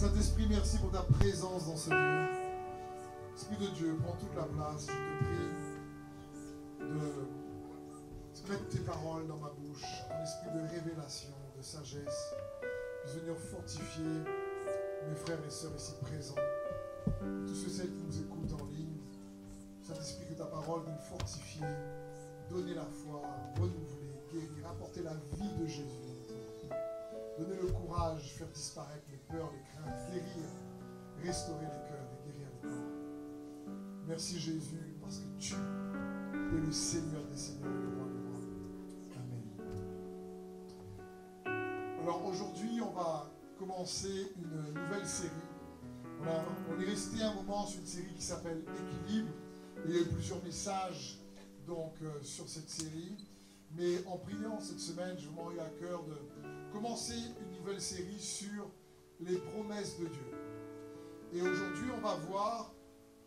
Saint-Esprit, merci pour ta présence dans ce lieu. Esprit de Dieu, prends toute la place. Je te prie de mettre tes paroles dans ma bouche. Un esprit de révélation, de sagesse. De venir fortifier mes frères et sœurs ici présents. Tous ceux celles qui nous écoutent en ligne. Saint-Esprit, que ta parole vienne fortifier, donner la foi, renouveler, guérir, apporter la vie de Jésus. Donner le courage, faire disparaître les peurs, les craintes, guérir, restaurer les cœurs et guérir les corps. Merci Jésus, parce que tu es le Seigneur des Seigneurs et le roi des rois. Amen. Alors aujourd'hui, on va commencer une nouvelle série. On, est resté un moment sur une série qui s'appelle Équilibre. il y a eu plusieurs messages donc, euh, sur cette série. Mais en priant cette semaine, je m'en eu à cœur de commencer une nouvelle série sur les promesses de Dieu. Et aujourd'hui, on va voir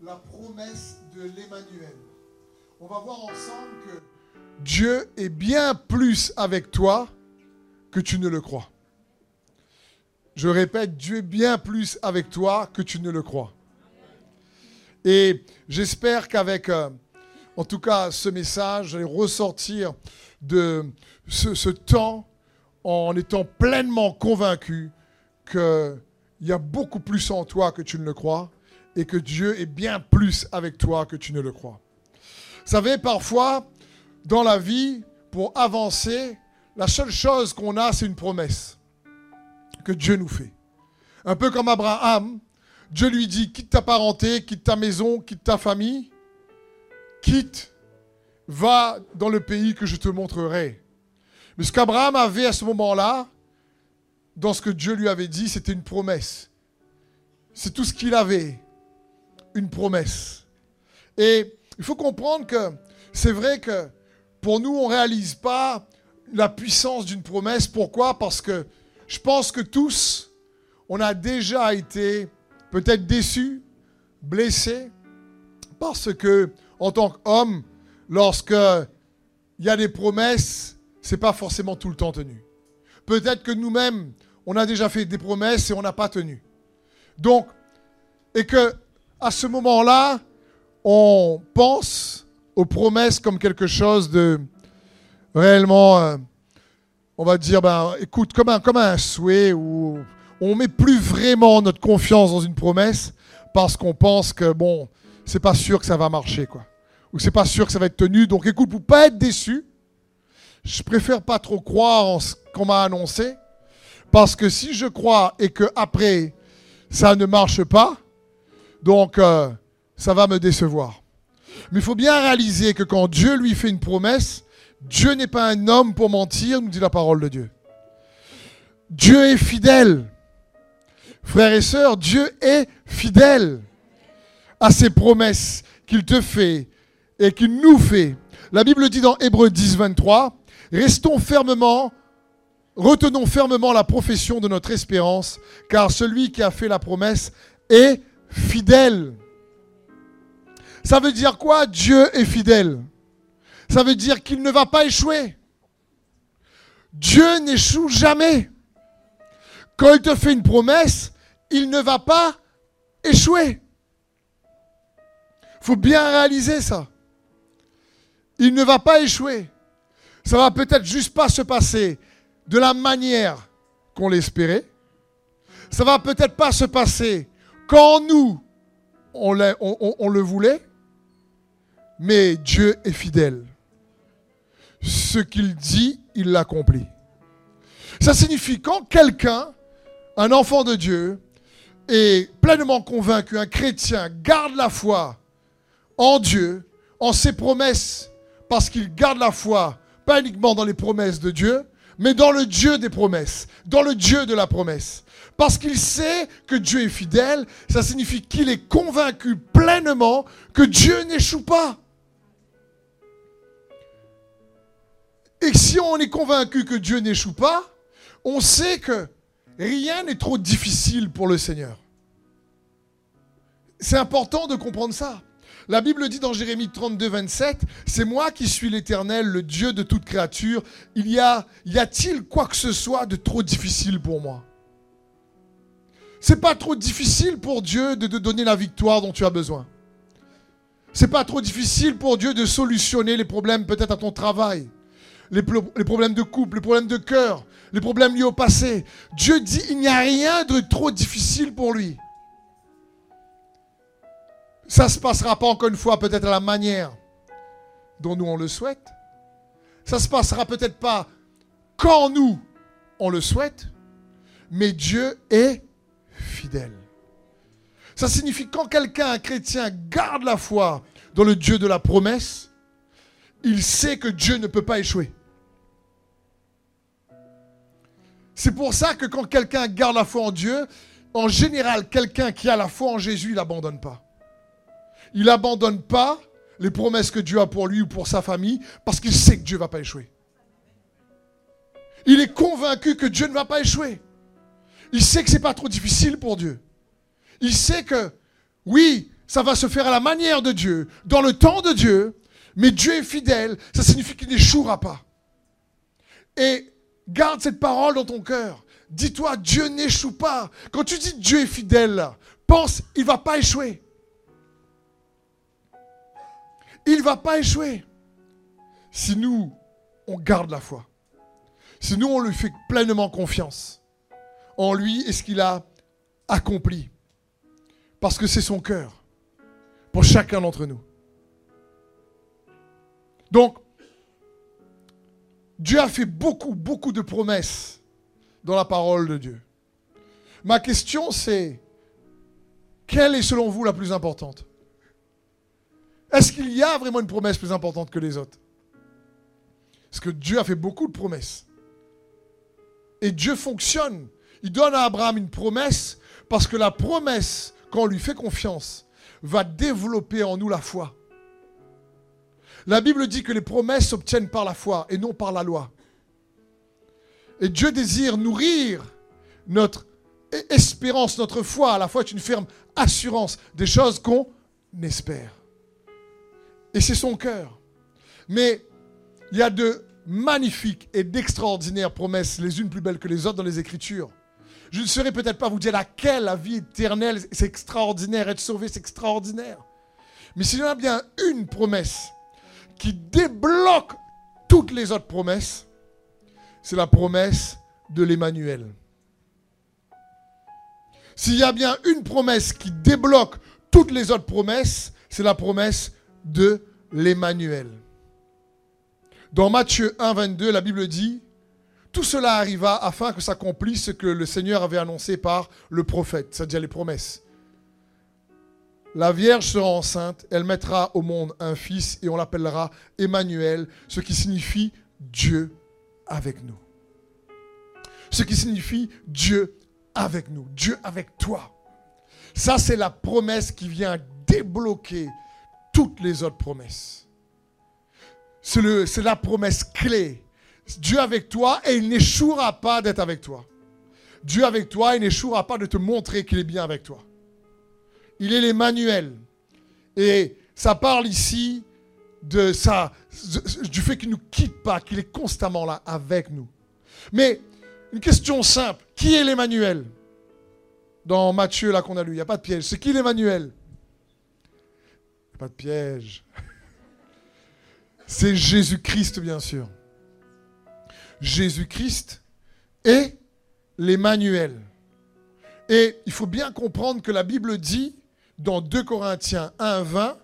la promesse de l'Emmanuel. On va voir ensemble que Dieu est bien plus avec toi que tu ne le crois. Je répète, Dieu est bien plus avec toi que tu ne le crois. Et j'espère qu'avec, euh, en tout cas, ce message, j'allais ressortir de ce temps en étant pleinement convaincu qu'il y a beaucoup plus en toi que tu ne le crois et que Dieu est bien plus avec toi que tu ne le crois. Vous savez, parfois, dans la vie, pour avancer, la seule chose qu'on a, c'est une promesse que Dieu nous fait. Un peu comme Abraham, Dieu lui dit, quitte ta parenté, quitte ta maison, quitte ta famille, quitte, va dans le pays que je te montrerai. Mais ce qu'Abraham avait à ce moment-là, dans ce que Dieu lui avait dit, c'était une promesse. C'est tout ce qu'il avait, une promesse. Et il faut comprendre que c'est vrai que pour nous, on ne réalise pas la puissance d'une promesse. Pourquoi? Parce que je pense que tous, on a déjà été peut-être déçus, blessés, parce que en tant qu'homme, lorsque il y a des promesses, c'est pas forcément tout le temps tenu. Peut-être que nous-mêmes, on a déjà fait des promesses et on n'a pas tenu. Donc, et que à ce moment-là, on pense aux promesses comme quelque chose de réellement, euh, on va dire, ben, écoute, comme un, comme un souhait où on met plus vraiment notre confiance dans une promesse parce qu'on pense que bon, c'est pas sûr que ça va marcher, quoi, ou c'est pas sûr que ça va être tenu. Donc, écoute, pour pas être déçu, je préfère pas trop croire en ce qu'on m'a annoncé, parce que si je crois et que après ça ne marche pas, donc euh, ça va me décevoir. Mais il faut bien réaliser que quand Dieu lui fait une promesse, Dieu n'est pas un homme pour mentir, nous dit la parole de Dieu. Dieu est fidèle. Frères et sœurs, Dieu est fidèle à ses promesses qu'il te fait et qu'il nous fait. La Bible dit dans Hébreu 10, 23, Restons fermement, retenons fermement la profession de notre espérance, car celui qui a fait la promesse est fidèle. Ça veut dire quoi Dieu est fidèle? Ça veut dire qu'il ne va pas échouer. Dieu n'échoue jamais. Quand il te fait une promesse, il ne va pas échouer. Il faut bien réaliser ça. Il ne va pas échouer ça va peut-être juste pas se passer de la manière qu'on l'espérait. Ça va peut-être pas se passer quand nous, on, le voulait. Mais Dieu est fidèle. Ce qu'il dit, il l'accomplit. Ça signifie quand quelqu'un, un enfant de Dieu, est pleinement convaincu, un chrétien, garde la foi en Dieu, en ses promesses, parce qu'il garde la foi pas uniquement dans les promesses de Dieu, mais dans le Dieu des promesses, dans le Dieu de la promesse. Parce qu'il sait que Dieu est fidèle, ça signifie qu'il est convaincu pleinement que Dieu n'échoue pas. Et si on est convaincu que Dieu n'échoue pas, on sait que rien n'est trop difficile pour le Seigneur. C'est important de comprendre ça. La Bible dit dans Jérémie 32, 27, c'est moi qui suis l'Éternel, le Dieu de toute créature. Il y a, y a-t-il quoi que ce soit de trop difficile pour moi? C'est pas trop difficile pour Dieu de te donner la victoire dont tu as besoin. C'est pas trop difficile pour Dieu de solutionner les problèmes peut-être à ton travail, les, les, problèmes de couple, les problèmes de cœur, les problèmes liés au passé. Dieu dit il n'y a rien de trop difficile pour lui. Ça ne se passera pas encore une fois peut-être à la manière dont nous on le souhaite. Ça ne se passera peut-être pas quand nous on le souhaite, mais Dieu est fidèle. Ça signifie quand quelqu'un, un chrétien, garde la foi dans le Dieu de la promesse, il sait que Dieu ne peut pas échouer. C'est pour ça que quand quelqu'un garde la foi en Dieu, en général, quelqu'un qui a la foi en Jésus, il n'abandonne pas. Il n'abandonne pas les promesses que Dieu a pour lui ou pour sa famille parce qu'il sait que Dieu ne va pas échouer. Il est convaincu que Dieu ne va pas échouer. Il sait que ce n'est pas trop difficile pour Dieu. Il sait que, oui, ça va se faire à la manière de Dieu, dans le temps de Dieu, mais Dieu est fidèle, ça signifie qu'il n'échouera pas. Et garde cette parole dans ton cœur. Dis-toi, Dieu n'échoue pas. Quand tu dis Dieu est fidèle, pense, il ne va pas échouer. Il ne va pas échouer. Si nous, on garde la foi. Si nous, on lui fait pleinement confiance en lui et ce qu'il a accompli. Parce que c'est son cœur pour chacun d'entre nous. Donc, Dieu a fait beaucoup, beaucoup de promesses dans la parole de Dieu. Ma question c'est, quelle est selon vous la plus importante? Est-ce qu'il y a vraiment une promesse plus importante que les autres? Parce que Dieu a fait beaucoup de promesses. Et Dieu fonctionne. Il donne à Abraham une promesse parce que la promesse quand on lui fait confiance, va développer en nous la foi. La Bible dit que les promesses s'obtiennent par la foi et non par la loi. Et Dieu désire nourrir notre espérance, notre foi. La foi est une ferme assurance des choses qu'on espère. Et c'est son cœur. Mais il y a de magnifiques et d'extraordinaires promesses, les unes plus belles que les autres dans les Écritures. Je ne saurais peut-être pas vous dire laquelle, la vie éternelle, c'est extraordinaire, être sauvé, c'est extraordinaire. Mais s'il y en a bien une promesse qui débloque toutes les autres promesses, c'est la promesse de l'Emmanuel. S'il y a bien une promesse qui débloque toutes les autres promesses, c'est la promesse de l'Emmanuel. Dans Matthieu 1, 22, la Bible dit tout cela arriva afin que s'accomplisse ce que le Seigneur avait annoncé par le prophète, c'est-à-dire les promesses. La Vierge sera enceinte, elle mettra au monde un fils et on l'appellera Emmanuel, ce qui signifie Dieu avec nous. Ce qui signifie Dieu avec nous, Dieu avec toi. Ça, c'est la promesse qui vient débloquer toutes les autres promesses. C'est la promesse clé Dieu avec toi et il n'échouera pas d'être avec toi. Dieu avec toi, il n'échouera pas de te montrer qu'il est bien avec toi. Il est l'Emmanuel. Et ça parle ici de ça, du fait qu'il ne nous quitte pas, qu'il est constamment là avec nous. Mais une question simple, qui est l'Emmanuel? Dans Matthieu, là qu'on a lu, il n'y a pas de piège. C'est qui l'Emmanuel? De piège. C'est Jésus-Christ, bien sûr. Jésus-Christ est l'Emmanuel. Et il faut bien comprendre que la Bible dit dans 2 Corinthiens 1, 20,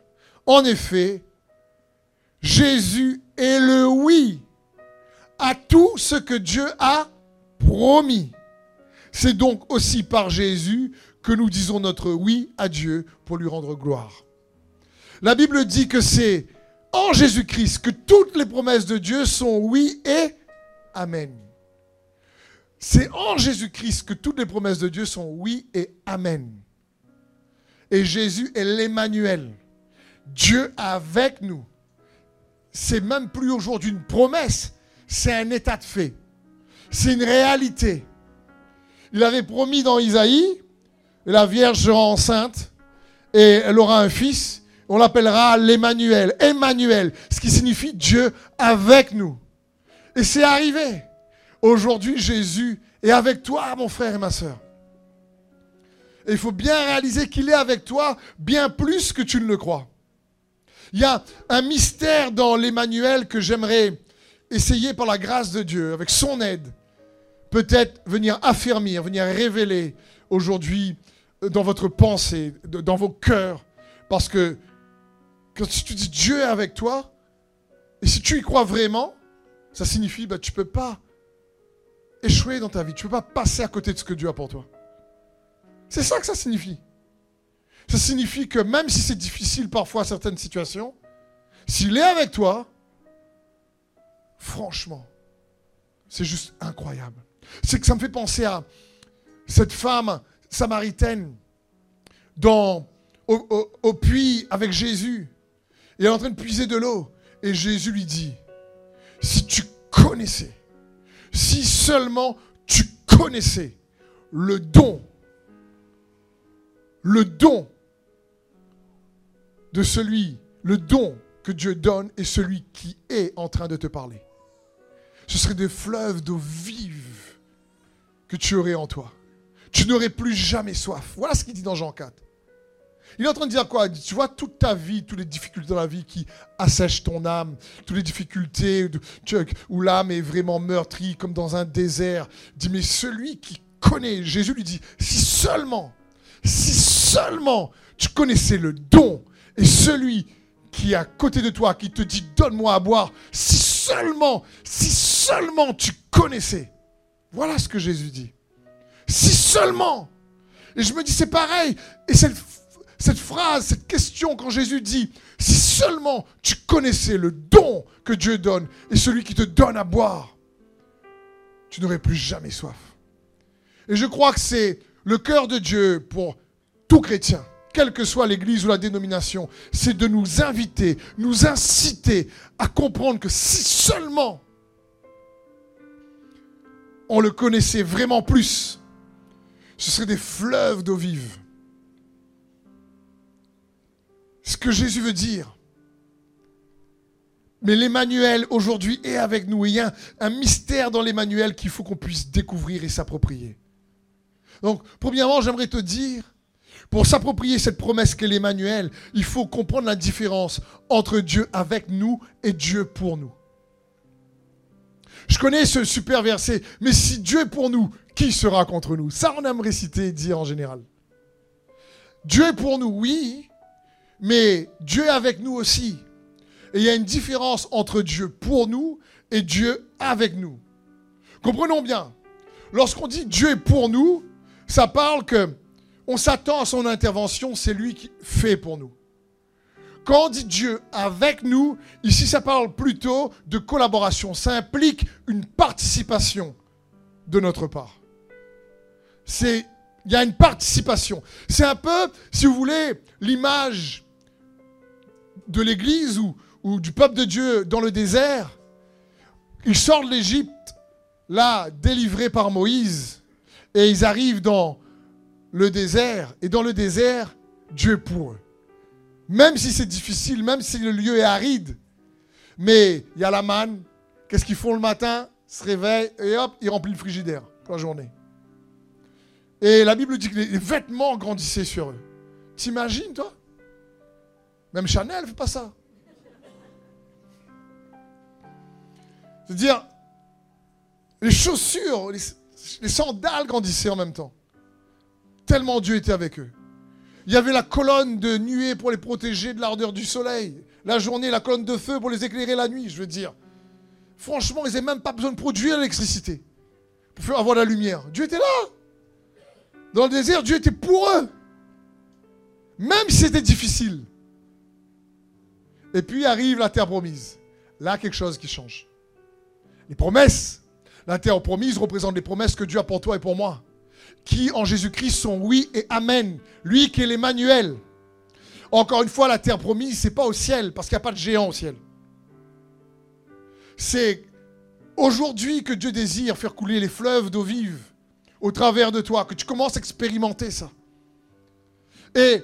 en effet, Jésus est le oui à tout ce que Dieu a promis. C'est donc aussi par Jésus que nous disons notre oui à Dieu pour lui rendre gloire. La Bible dit que c'est en Jésus-Christ que toutes les promesses de Dieu sont oui et Amen. C'est en Jésus-Christ que toutes les promesses de Dieu sont oui et Amen. Et Jésus est l'Emmanuel. Dieu avec nous. C'est même plus aujourd'hui une promesse, c'est un état de fait. C'est une réalité. Il avait promis dans Isaïe, la Vierge sera enceinte et elle aura un fils. On l'appellera l'Emmanuel. Emmanuel, ce qui signifie Dieu avec nous. Et c'est arrivé. Aujourd'hui, Jésus est avec toi, mon frère et ma soeur. Et il faut bien réaliser qu'il est avec toi bien plus que tu ne le crois. Il y a un mystère dans l'Emmanuel que j'aimerais essayer par la grâce de Dieu, avec son aide, peut-être venir affermir, venir révéler aujourd'hui dans votre pensée, dans vos cœurs. Parce que quand tu dis Dieu est avec toi, et si tu y crois vraiment, ça signifie que bah, tu ne peux pas échouer dans ta vie. Tu ne peux pas passer à côté de ce que Dieu a pour toi. C'est ça que ça signifie. Ça signifie que même si c'est difficile parfois certaines situations, s'il est avec toi, franchement, c'est juste incroyable. C'est que ça me fait penser à cette femme samaritaine dans, au, puits avec Jésus. Elle est en train de puiser de l'eau. Et Jésus lui dit, si tu connaissais, si seulement tu connaissais le don, le don de celui, le don que Dieu donne et celui qui est en train de te parler. Ce serait des fleuves d'eau vive que tu aurais en toi. Tu n'aurais plus jamais soif. Voilà ce qu'il dit dans Jean 4. Il est en train de dire quoi? Tu vois toute ta vie, toutes les difficultés dans la vie qui assèchent ton âme, toutes les difficultés où l'âme est vraiment meurtrie comme dans un désert. Il dit mais celui qui connaît, Jésus lui dit, si seulement, si seulement tu connaissais le don et celui qui est à côté de toi, qui te dit donne-moi à boire, si seulement, si seulement tu connaissais. Voilà ce que Jésus dit. Si seulement. Et je me dis, c'est pareil. Et cette, cette phrase, cette question, quand Jésus dit, si seulement tu connaissais le don que Dieu donne et celui qui te donne à boire, tu n'aurais plus jamais soif. Et je crois que c'est le cœur de Dieu pour tout chrétien quelle que soit l'église ou la dénomination, c'est de nous inviter, nous inciter à comprendre que si seulement on le connaissait vraiment plus, ce serait des fleuves d'eau vive. Ce que Jésus veut dire. Mais l'Emmanuel aujourd'hui est avec nous. il y a un mystère dans l'Emmanuel qu'il faut qu'on puisse découvrir et s'approprier. Donc, premièrement, j'aimerais te dire pour s'approprier cette promesse qu'est l'Emmanuel, il faut comprendre la différence entre Dieu avec nous et Dieu pour nous. Je connais ce super verset, mais si Dieu est pour nous, qui sera contre nous? Ça, on aime réciter et dire en général. Dieu est pour nous, oui, mais Dieu est avec nous aussi. Et il y a une différence entre Dieu pour nous et Dieu avec nous. Comprenons bien. Lorsqu'on dit Dieu est pour nous, ça parle que on s'attend à son intervention, c'est lui qui fait pour nous. Quand on dit Dieu avec nous, ici ça parle plutôt de collaboration. Ça implique une participation de notre part. C'est, il y a une participation. C'est un peu, si vous voulez, l'image de l'Église ou, du peuple de Dieu dans le désert. Ils sortent de l'Égypte, là, délivrés par Moïse, et ils arrivent dans le désert. Et dans le désert, Dieu est pour eux. Même si c'est difficile, même si le lieu est aride. Mais il y a la manne. Qu'est-ce qu'ils font le matin? Se réveillent et hop, ils remplissent le frigidaire pour la journée. Et la Bible dit que les vêtements grandissaient sur eux. T'imagines, toi? Même Chanel ne fait pas ça. C'est-à-dire, les chaussures, les sandales grandissaient en même temps. Tellement Dieu était avec eux. Il y avait la colonne de nuée pour les protéger de l'ardeur du soleil. La journée, la colonne de feu pour les éclairer la nuit, je veux dire. Franchement, ils n'avaient même pas besoin de produire l'électricité pour avoir la lumière. Dieu était là. Dans le désert, Dieu était pour eux. Même si c'était difficile. Et puis arrive la terre promise. Là, quelque chose qui change. Les promesses. La terre promise représente les promesses que Dieu a pour toi et pour moi qui en Jésus-Christ sont oui et amen. Lui qui est l'Emmanuel. Encore une fois, la terre promise, c'est pas au ciel, parce qu'il n'y a pas de géant au ciel. C'est aujourd'hui que Dieu désire faire couler les fleuves d'eau vive au travers de toi, que tu commences à expérimenter ça. Et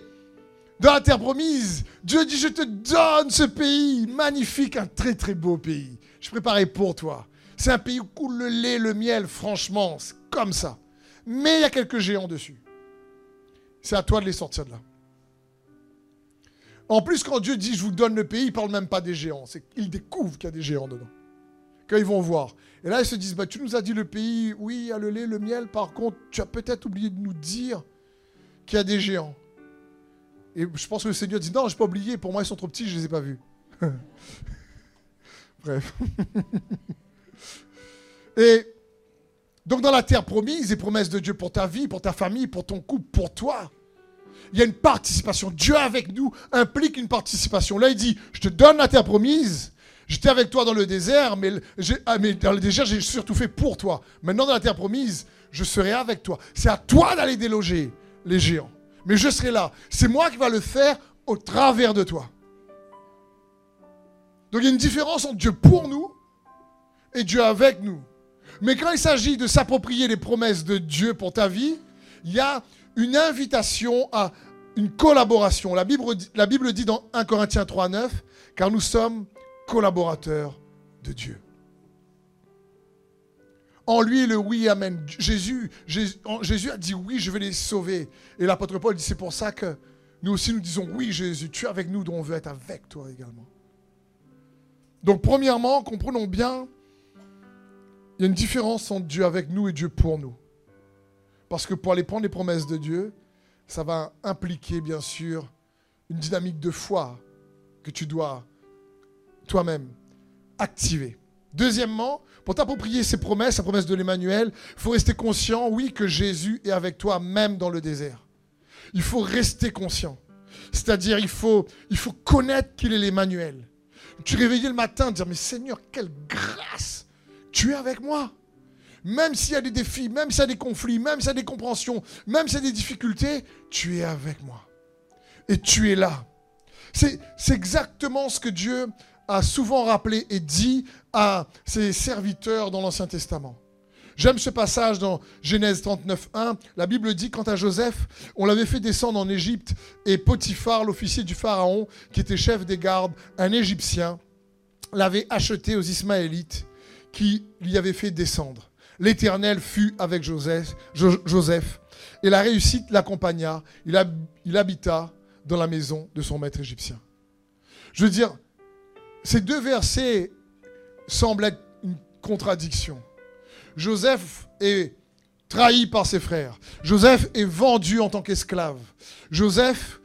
dans la terre promise, Dieu dit, je te donne ce pays magnifique, un très très beau pays. Je préparais pour toi. C'est un pays où coule le lait, le miel, franchement, c'est comme ça mais il y a quelques géants dessus. C'est à toi de les sortir de là. En plus, quand Dieu dit je vous donne le pays, il ne parle même pas des géants. C'est qu'ils découvrent qu'il y a des géants dedans. Quand ils vont voir. Et là, ils se disent bah, Tu nous as dit le pays, oui, il y a le lait, le miel. Par contre, tu as peut-être oublié de nous dire qu'il y a des géants. Et je pense que le Seigneur dit Non, je n'ai pas oublié. Pour moi, ils sont trop petits, je ne les ai pas vus. Bref. Et donc, dans la terre promise, les promesses de Dieu pour ta vie, pour ta famille, pour ton couple, pour toi, il y a une participation. Dieu avec nous implique une participation. Là, il dit, je te donne la terre promise. J'étais avec toi dans le désert, mais, ah, mais dans le désert, j'ai surtout fait pour toi. Maintenant, dans la terre promise, je serai avec toi. C'est à toi d'aller déloger les géants. Mais je serai là. C'est moi qui va le faire au travers de toi. Donc il y a une différence entre Dieu pour nous et Dieu avec nous. Mais quand il s'agit de s'approprier les promesses de Dieu pour ta vie, il y a une invitation à une collaboration. La Bible, la Bible dit dans 1 Corinthiens 3, 9, car nous sommes collaborateurs de Dieu. En lui, le oui, amen. Jésus, a dit oui, je vais les sauver. Et l'apôtre Paul dit c'est pour ça que nous aussi nous disons oui, Jésus, tu es avec nous, dont on veut être avec toi également. Donc, premièrement, comprenons bien, il y a une différence entre Dieu avec nous et Dieu pour nous. Parce que pour aller prendre les promesses de Dieu, ça va impliquer bien sûr une dynamique de foi que tu dois toi-même activer. Deuxièmement, pour t'approprier ces promesses, la promesse de l'Emmanuel, il faut rester conscient, oui, que Jésus est avec toi même dans le désert. Il faut rester conscient. C'est-à-dire, il faut, connaître qu'il est l'Emmanuel. Tu réveillais le matin, dire, mais Seigneur, quelle grâce, tu es avec moi. Même s'il y a des défis, même s'il y a des conflits, même s'il y a des compréhensions, même s'il y a des difficultés, tu es avec moi. Et tu es là. C'est exactement ce que Dieu a souvent rappelé et dit à ses serviteurs dans l'Ancien Testament. J'aime ce passage dans Genèse 39.1. La Bible dit, quant à Joseph, on l'avait fait descendre en Égypte et Potiphar, l'officier du Pharaon, qui était chef des gardes, un Égyptien, l'avait acheté aux Ismaélites qui l'y avaient fait descendre. L'Éternel fut avec Joseph, Joseph et la réussite l'accompagna. Il, il habita dans la maison de son maître égyptien. Je veux dire, ces deux versets semblent être une contradiction. Joseph est trahi par ses frères. Joseph est vendu en tant qu'esclave. Joseph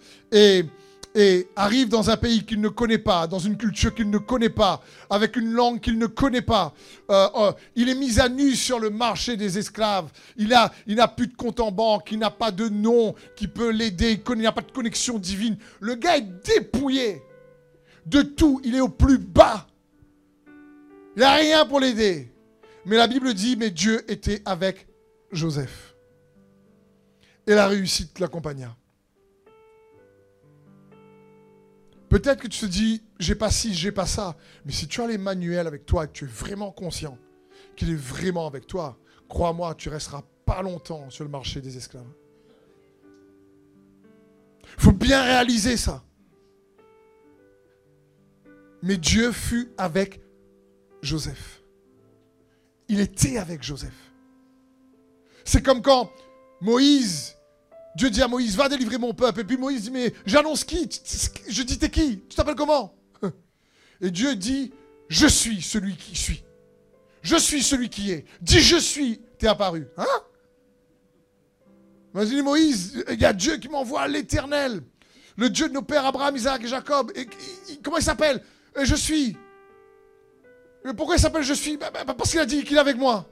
arrive dans un pays qu'il ne connaît pas, dans une culture qu'il ne connaît pas, avec une langue qu'il ne connaît pas. Euh, euh, il est mis à nu sur le marché des esclaves. Il n'a plus de compte en banque, il n'a pas de nom qui peut l'aider, il n'a pas de connexion divine. Le gars est dépouillé de tout, il est au plus bas. Il n'a rien pour l'aider. Mais la Bible dit, mais Dieu était avec Joseph. Et la réussite l'accompagna. Peut-être que tu te dis, j'ai pas ci, j'ai pas ça. Mais si tu as l'Emmanuel avec toi et que tu es vraiment conscient qu'il est vraiment avec toi, crois-moi, tu resteras pas longtemps sur le marché des esclaves. Il faut bien réaliser ça. Mais Dieu fut avec Joseph. Il était avec Joseph. C'est comme quand Moïse Dieu dit à Moïse, va délivrer mon peuple. Et puis Moïse dit, mais j'annonce qui? Je dis, t'es qui? Tu t'appelles comment? Et Dieu dit, je suis celui qui suis. Je suis celui qui est. Dis, je suis, t'es apparu. Hein? Vas-y, Moïse, il y a Dieu qui m'envoie l'éternel. Le Dieu de nos pères Abraham, Isaac et Jacob. Et, comment il s'appelle? Je suis. Pourquoi il s'appelle Je suis bah, bah, Parce qu'il a dit qu'il est avec moi.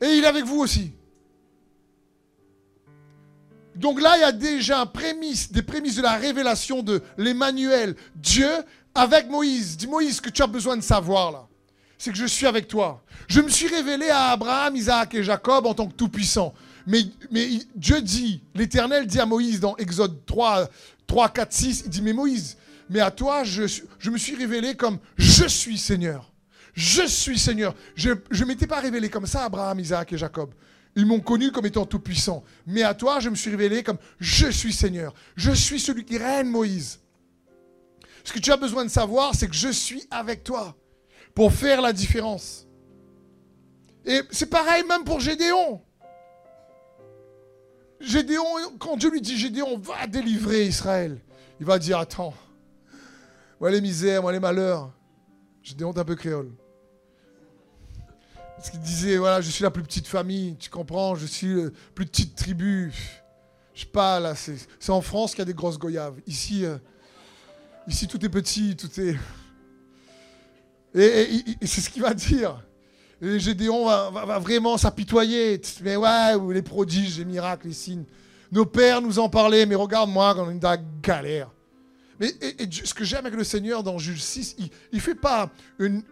Et il est avec vous aussi. Donc là, il y a déjà un prémisse, des prémices de la révélation de l'Emmanuel, Dieu avec Moïse. Dis Moïse, ce que tu as besoin de savoir là, c'est que je suis avec toi. Je me suis révélé à Abraham, Isaac et Jacob en tant que tout-puissant. Mais, mais Dieu dit, l'Éternel dit à Moïse dans Exode 3, 3, 4, 6, il dit, mais Moïse, mais à toi, je, me suis révélé comme je suis Seigneur. Je suis Seigneur. Je ne m'étais pas révélé comme ça Abraham, Isaac et Jacob. Ils m'ont connu comme étant tout-puissant. Mais à toi, je me suis révélé comme je suis Seigneur. Je suis celui qui règne, Moïse. Ce que tu as besoin de savoir, c'est que je suis avec toi pour faire la différence. Et c'est pareil même pour Gédéon. Gédéon, quand Dieu lui dit Gédéon va délivrer Israël, il va dire Attends, moi les misères, moi les malheurs. Gédéon est un peu créole. Parce qu'il disait Voilà, je suis la plus petite famille, tu comprends, je suis la plus petite tribu. Je sais pas, là, c'est en France qu'il y a des grosses goyaves. Ici, euh, ici tout est petit, tout est. Et, c'est ce qu'il va dire. Et Gédéon va, vraiment s'apitoyer. Mais ouais, les prodiges, les miracles, les signes. Nos pères nous en parlaient, mais regarde-moi quand on est dans la galère. Mais ce que j'aime avec le Seigneur dans Juge 6, il ne fait pas une,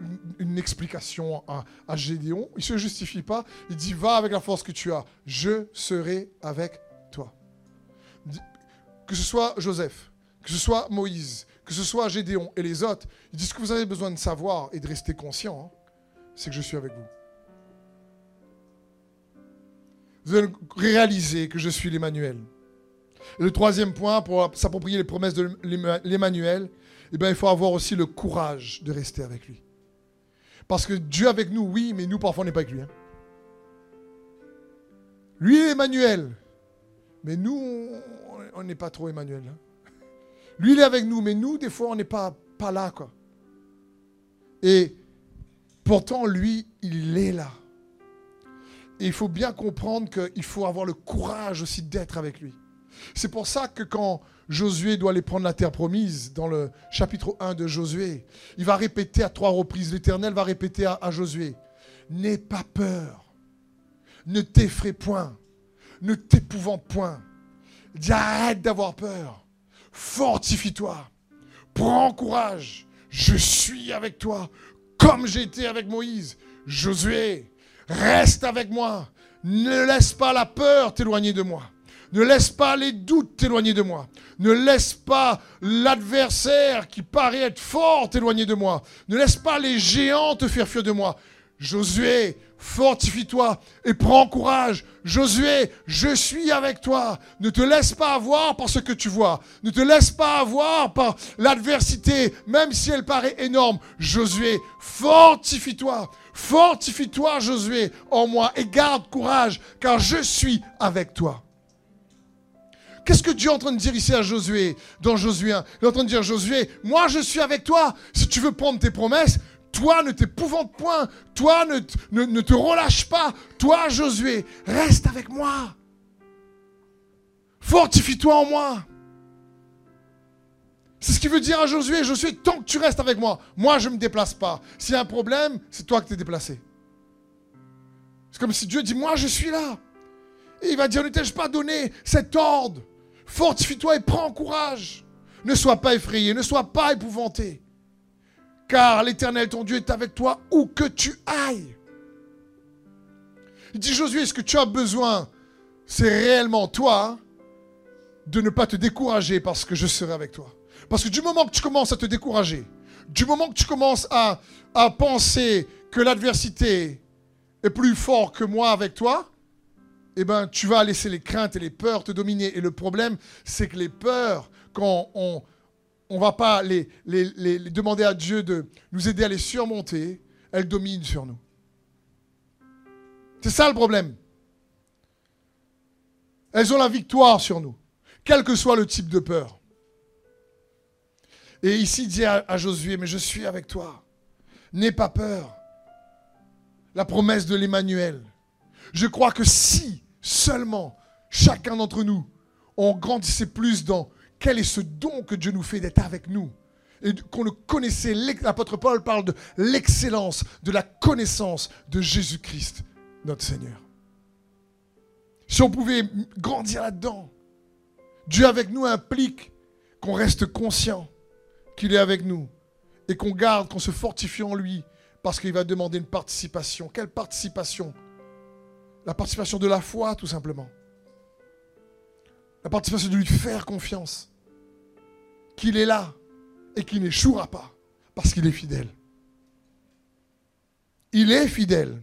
explication à, Gédéon, il ne se justifie pas, il dit va avec la force que tu as, je serai avec toi. Que ce soit Joseph, que ce soit Moïse, que ce soit Gédéon et les autres, ils disent ce que vous avez besoin de savoir et de rester conscient, hein, c'est que je suis avec vous. Vous allez réaliser que je suis l'Emmanuel. Le troisième point, pour s'approprier les promesses de l'Emmanuel, eh bien, il faut avoir aussi le courage de rester avec lui. Parce que Dieu avec nous, oui, mais nous, parfois, on n'est pas avec lui. Hein. Lui est Emmanuel. Mais nous, on n'est pas trop Emmanuel. Hein. Lui, il est avec nous, mais nous, des fois, on n'est pas, là. Et pourtant, lui, il est là. Et il faut bien comprendre qu'il faut avoir le courage aussi d'être avec lui. C'est pour ça que quand Josué doit aller prendre la terre promise, dans le chapitre 1 de Josué, il va répéter à trois reprises, l'Éternel va répéter à, Josué, n'aie pas peur, ne t'effraie point, ne t'épouvante point, dis arrête d'avoir peur, fortifie-toi, prends courage, je suis avec toi, comme j'étais avec Moïse. Josué, reste avec moi, ne laisse pas la peur t'éloigner de moi. Ne laisse pas les doutes t'éloigner de moi. Ne laisse pas l'adversaire qui paraît être fort t'éloigner de moi. Ne laisse pas les géants te faire fuir de moi. Josué, fortifie-toi et prends courage. Josué, je suis avec toi. Ne te laisse pas avoir par ce que tu vois. Ne te laisse pas avoir par l'adversité, même si elle paraît énorme. Josué, fortifie-toi. Fortifie-toi, Josué, en moi, et garde courage, car je suis avec toi. Qu'est-ce que Dieu est en train de dire ici à Josué, dans Josué 1 Il est en train de dire, Josué, moi je suis avec toi. Si tu veux prendre tes promesses, toi, ne t'épouvante point. Toi, ne, ne, te relâche pas. Toi, Josué, reste avec moi. Fortifie-toi en moi. C'est ce qu'il veut dire à Josué. Josué, tant que tu restes avec moi, moi, je ne me déplace pas. S'il y a un problème, c'est toi qui t'es déplacé. C'est comme si Dieu dit, moi, je suis là. Et il va dire, ne t'ai-je pas donné cet ordre? Fortifie-toi et prends courage. Ne sois pas effrayé, ne sois pas épouvanté car l'Éternel, ton Dieu, est avec toi où que tu ailles. Il dit, Josué, ce que tu as besoin, c'est réellement toi de ne pas te décourager parce que je serai avec toi? Parce que du moment que tu commences à te décourager, du moment que tu commences à, penser que l'adversité est plus fort que moi avec toi, eh ben, tu vas laisser les craintes et les peurs te dominer. Et le problème, c'est que les peurs, quand on, ne va pas les, demander à Dieu de nous aider à les surmonter, elles dominent sur nous. C'est ça le problème. Elles ont la victoire sur nous, quel que soit le type de peur. Et ici, il dit à, à Josué, mais je suis avec toi. N'aie pas peur. La promesse de l'Emmanuel. Je crois que si seulement chacun d'entre nous, on grandissait plus dans quel est ce don que Dieu nous fait d'être avec nous et qu'on le connaissait. L'apôtre Paul parle de l'excellence, de la connaissance de Jésus-Christ, notre Seigneur. Si on pouvait grandir là-dedans, Dieu avec nous implique qu'on reste conscient qu'il est avec nous et qu'on garde, qu'on se fortifie en lui parce qu'il va demander une participation. Quelle participation La participation de la foi, tout simplement. La participation de lui faire confiance qu'il est là et qu'il n'échouera pas parce qu'il est fidèle. Il est fidèle.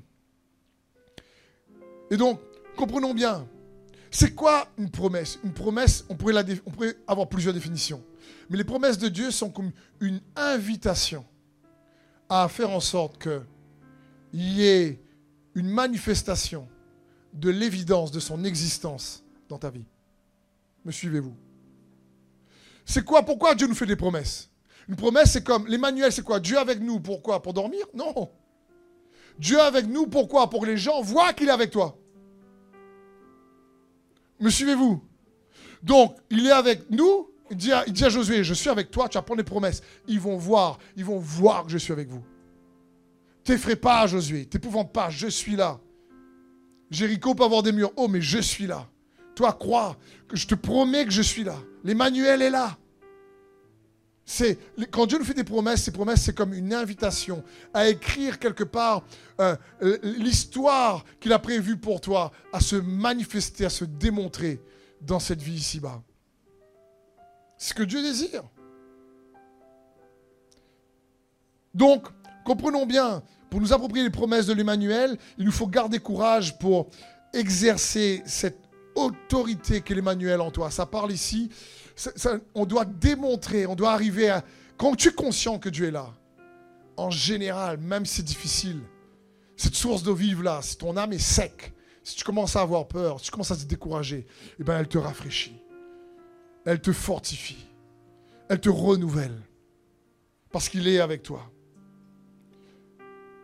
Et donc, comprenons bien, c'est quoi une promesse? Une promesse, on pourrait, avoir plusieurs définitions. Mais les promesses de Dieu sont comme une invitation à faire en sorte qu'il y ait une manifestation de l'évidence de son existence dans ta vie. Me suivez-vous C'est quoi Pourquoi Dieu nous fait des promesses? Une promesse, c'est comme l'Emmanuel, c'est quoi? Dieu avec nous, pourquoi? Pour dormir? Non. Dieu avec nous, pourquoi? Pour que les gens voient qu'il est avec toi. Me suivez-vous Donc, il est avec nous. Il dit, à, Josué, je suis avec toi, tu vas prendre les promesses. Ils vont voir, ils vont voir que je suis avec vous. T'effraie pas, Josué, t'épouvante pas, je suis là. Jéricho peut avoir des murs hauts, mais je suis là. Toi, crois que je te promets que je suis là. L'Emmanuel est là. C'est quand Dieu nous fait des promesses, ces promesses c'est comme une invitation à écrire quelque part euh, l'histoire qu'il a prévue pour toi, à se manifester, à se démontrer dans cette vie ici-bas. C'est ce que Dieu désire. Donc, comprenons bien, pour nous approprier les promesses de l'Emmanuel, il nous faut garder courage pour exercer cette autorité qu'est l'Emmanuel en toi. Ça parle ici on doit démontrer, on doit arriver à... Quand tu es conscient que Dieu est là, en général, même si c'est difficile, cette source d'eau vive là, si ton âme est sec, si tu commences à avoir peur, si tu commences à te décourager, eh ben elle te rafraîchit. Elle te fortifie. Elle te renouvelle. Parce qu'il est avec toi.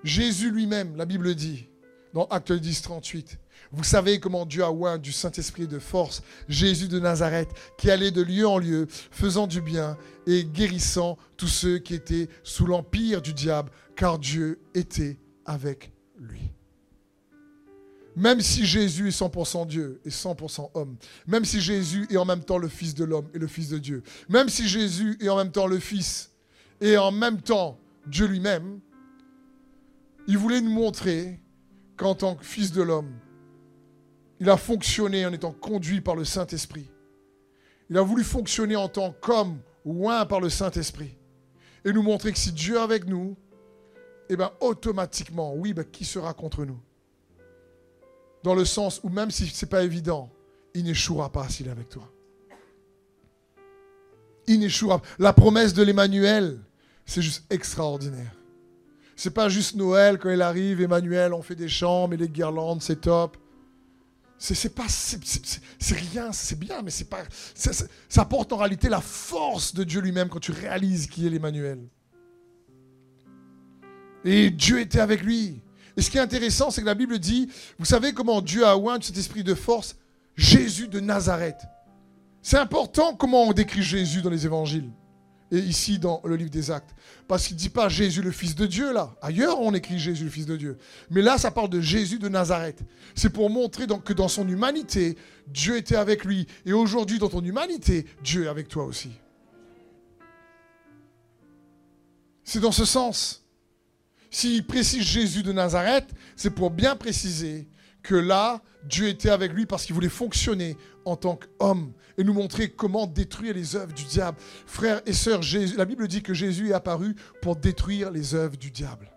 Jésus lui-même, la Bible dit, dans Acte 10, 38, vous savez comment Dieu a oint du Saint-Esprit de force Jésus de Nazareth, qui allait de lieu en lieu, faisant du bien et guérissant tous ceux qui étaient sous l'empire du diable, car Dieu était avec lui. Même si Jésus est 100% Dieu et 100% homme, même si Jésus est en même temps le Fils de l'homme et le Fils de Dieu, même si Jésus est en même temps le Fils et en même temps Dieu lui-même, il voulait nous montrer qu'en tant que Fils de l'homme, il a fonctionné en étant conduit par le Saint-Esprit. Il a voulu fonctionner en tant qu'homme loin par le Saint-Esprit. Et nous montrer que si Dieu est avec nous, eh bien automatiquement, oui, ben, qui sera contre nous? Dans le sens où même si ce n'est pas évident, il n'échouera pas s'il est avec toi. Il n'échouera pas. La promesse de l'Emmanuel, c'est juste extraordinaire. C'est pas juste Noël quand il arrive, Emmanuel, on fait des chants, mais les guirlandes, c'est top. C'est pas, c'est rien, c'est bien, mais c'est pas, ça, apporte en réalité la force de Dieu lui-même quand tu réalises qui est l'Emmanuel. Et Dieu était avec lui. Et ce qui est intéressant, c'est que la Bible dit, vous savez comment Dieu a oint cet esprit de force? Jésus de Nazareth. C'est important comment on décrit Jésus dans les évangiles et ici dans le livre des Actes. Parce qu'il ne dit pas Jésus le Fils de Dieu là. Ailleurs, on écrit Jésus le Fils de Dieu. Mais là, ça parle de Jésus de Nazareth. C'est pour montrer que dans son humanité, Dieu était avec lui. Et aujourd'hui, dans ton humanité, Dieu est avec toi aussi. C'est dans ce sens. S'il précise Jésus de Nazareth, c'est pour bien préciser que là, Dieu était avec lui parce qu'il voulait fonctionner en tant qu'homme et nous montrer comment détruire les œuvres du diable. Frères et sœurs, la Bible dit que Jésus est apparu pour détruire les œuvres du diable.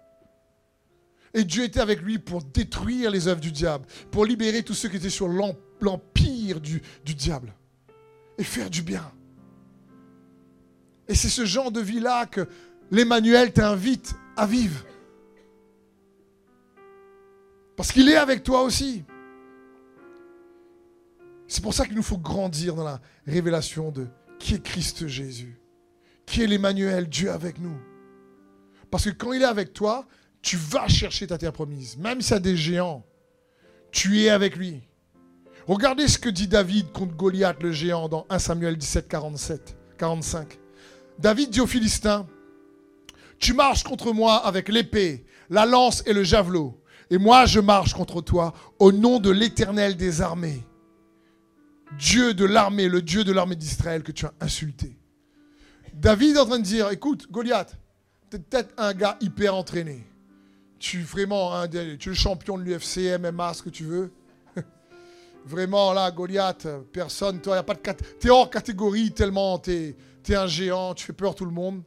Et Dieu était avec lui pour détruire les œuvres du diable, pour libérer tous ceux qui étaient sur l'empire du, diable et faire du bien. Et c'est ce genre de vie-là que l'Emmanuel t'invite à vivre. Parce qu'il est avec toi aussi. C'est pour ça qu'il nous faut grandir dans la révélation de qui est Christ Jésus, qui est l'Emmanuel, Dieu avec nous. Parce que quand il est avec toi, tu vas chercher ta terre promise. Même s'il y a des géants, tu es avec lui. Regardez ce que dit David contre Goliath le géant dans 1 Samuel 17, 47, 45. David dit aux Philistins, tu marches contre moi avec l'épée, la lance et le javelot, et moi je marche contre toi au nom de l'Éternel des armées Dieu de l'armée, le Dieu de l'armée d'Israël que tu as insulté. David est en train de dire, écoute, Goliath, tu es peut-être un gars hyper entraîné. Tu es vraiment un, tu es le champion de l'UFC, MMA, ce que tu veux. Vraiment, là, Goliath, personne, toi, y a pas de hors catégorie tellement tu es, un géant, tu fais peur tout le monde.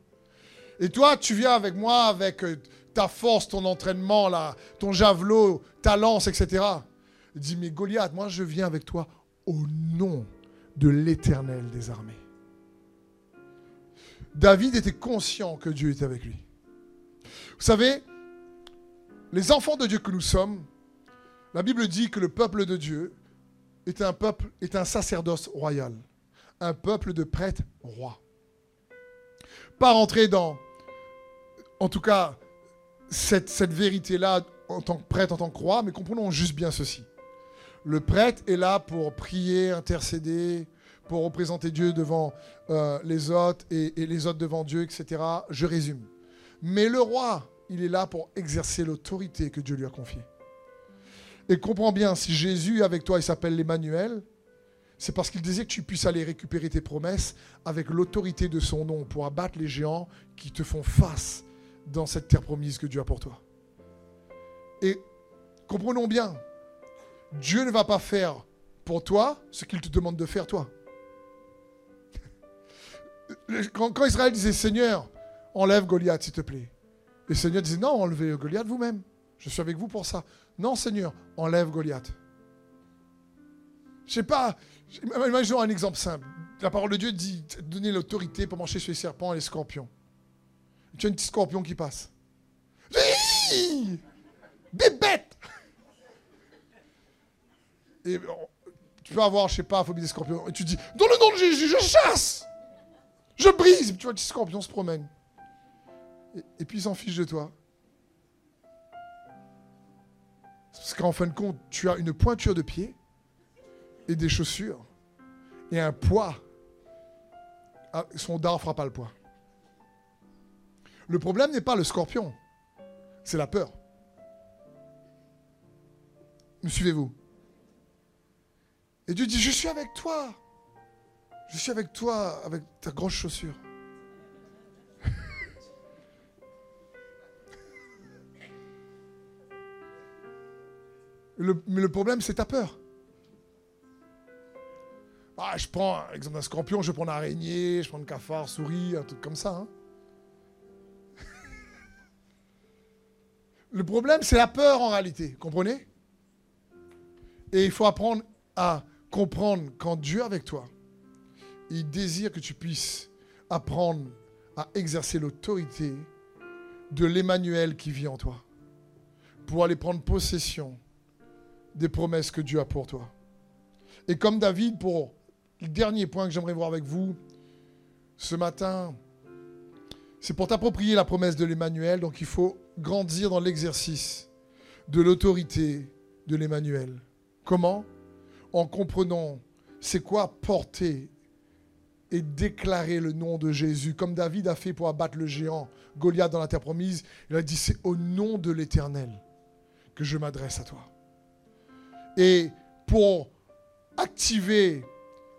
Et toi, tu viens avec moi avec euh, ta force, ton entraînement, ton javelot, ta lance, etc. Il dit, mais Goliath, moi, je viens avec toi au nom de l'Éternel des armées. David était conscient que Dieu était avec lui. Vous savez, les enfants de Dieu que nous sommes, la Bible dit que le peuple de Dieu est un peuple, est un sacerdoce royal, un peuple de prêtres rois. Pas rentrer dans, en tout cas, cette, cette vérité-là en tant que prêtre, en tant que roi, mais comprenons juste bien ceci. Le prêtre est là pour prier, intercéder, pour représenter Dieu devant euh, les autres et, les autres devant Dieu, etc. Je résume. Mais le roi, il est là pour exercer l'autorité que Dieu lui a confiée. Et comprends bien, si Jésus avec toi, il s'appelle l'Emmanuel, c'est parce qu'il désire que tu puisses aller récupérer tes promesses avec l'autorité de son nom pour abattre les géants qui te font face dans cette terre promise que Dieu a pour toi. Et comprenons bien, Dieu ne va pas faire pour toi ce qu'il te demande de faire toi. Quand, Israël disait Seigneur, enlève Goliath s'il te plaît. Et Seigneur disait non, enlevez Goliath vous-même. Je suis avec vous pour ça. Non Seigneur, enlève Goliath. Je sais pas, imaginons un exemple simple. La parole de Dieu dit donner l'autorité pour marcher sur les serpents et les scorpions. tu as un petit scorpion qui passe. Des bêtes Et tu peux avoir, je sais pas, phobie des scorpions. Et tu dis, dans le nom de Jésus, je chasse Je brise et Tu vois, le petit scorpion se promène. Et, puis il s'en fiche de toi. Parce qu'en fin de compte, tu as une pointure de pied et des chaussures et un poids. Ah, son dard ne fera pas le poids. Le problème n'est pas le scorpion, c'est la peur. Me suivez-vous? Et Dieu dit, je suis avec toi. Je suis avec toi avec ta grosse chaussure. mais le problème, c'est ta peur. Ah, je prends, exemple d'un scorpion, je prends une araignée, je prends un cafard, souris, un truc comme ça. Hein. Le problème, c'est la peur en réalité, comprenez? Et il faut apprendre à comprendre quand Dieu est avec toi, il désire que tu puisses apprendre à exercer l'autorité de l'Emmanuel qui vit en toi, pour aller prendre possession des promesses que Dieu a pour toi. Et comme David, pour le dernier point que j'aimerais voir avec vous ce matin, c'est pour t'approprier la promesse de l'Emmanuel, donc il faut grandir dans l'exercice de l'autorité de l'Emmanuel. Comment? En comprenant c'est quoi porter et déclarer le nom de Jésus, comme David a fait pour abattre le géant Goliath dans la terre promise. Il a dit, c'est au nom de l'Éternel que je m'adresse à toi. Et pour activer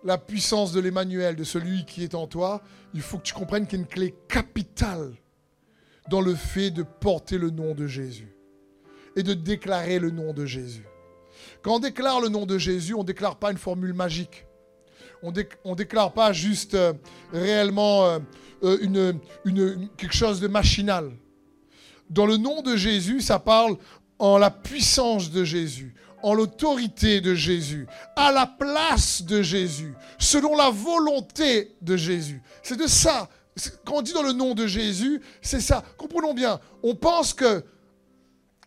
la puissance de l'Emmanuel, de celui qui est en toi, il faut que tu comprennes qu'il y a une clé capitale dans le fait de porter le nom de Jésus et de déclarer le nom de Jésus. Quand on déclare le nom de Jésus, on ne déclare pas une formule magique. On ne déclare pas juste euh, réellement euh, euh, une, quelque chose de machinal. Dans le nom de Jésus, ça parle en la puissance de Jésus, en l'autorité de Jésus, à la place de Jésus, selon la volonté de Jésus. C'est de ça. Quand on dit dans le nom de Jésus, c'est ça. Comprenons bien. On pense que...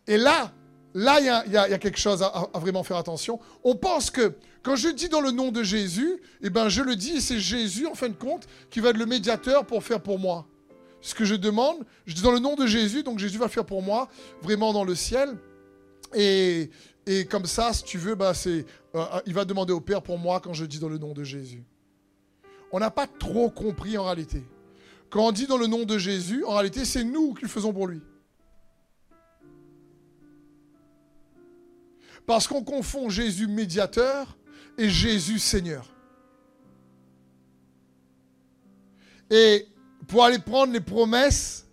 Et là, là, il y, a, quelque chose à, vraiment faire attention. On pense que quand je dis dans le nom de Jésus, eh ben, je le dis et c'est Jésus, en fin de compte, qui va être le médiateur pour faire pour moi. Ce que je demande, je dis dans le nom de Jésus, donc Jésus va faire pour moi, vraiment dans le ciel. Et, et comme ça, si tu veux, euh, il va demander au Père pour moi quand je dis dans le nom de Jésus. On n'a pas trop compris en réalité. Quand on dit dans le nom de Jésus, en réalité, c'est nous qui le faisons pour lui. Parce qu'on confond Jésus médiateur et Jésus Seigneur. Et pour aller prendre les promesses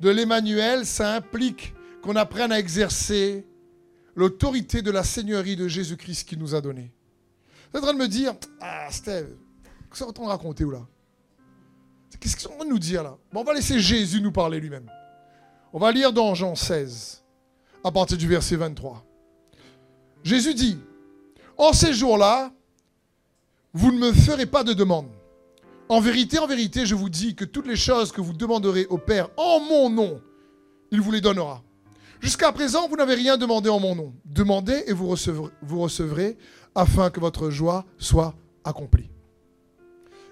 de l'Emmanuel, ça implique qu'on apprenne à exercer l'autorité de la Seigneurie de Jésus-Christ qui nous a donné. Vous êtes en train de me dire, ah Steve, qu'est-ce qu'on va raconter ou là Qu'est-ce qu'ils sont en train de nous dire là? Bon, On va laisser Jésus nous parler lui-même. On va lire dans Jean 16, à partir du verset 23. Jésus dit, en ces jours-là, vous ne me ferez pas de demande. En vérité, en vérité, je vous dis que toutes les choses que vous demanderez au Père en mon nom, il vous les donnera. Jusqu'à présent, vous n'avez rien demandé en mon nom. Demandez et vous recevrez, vous recevrez afin que votre joie soit accomplie.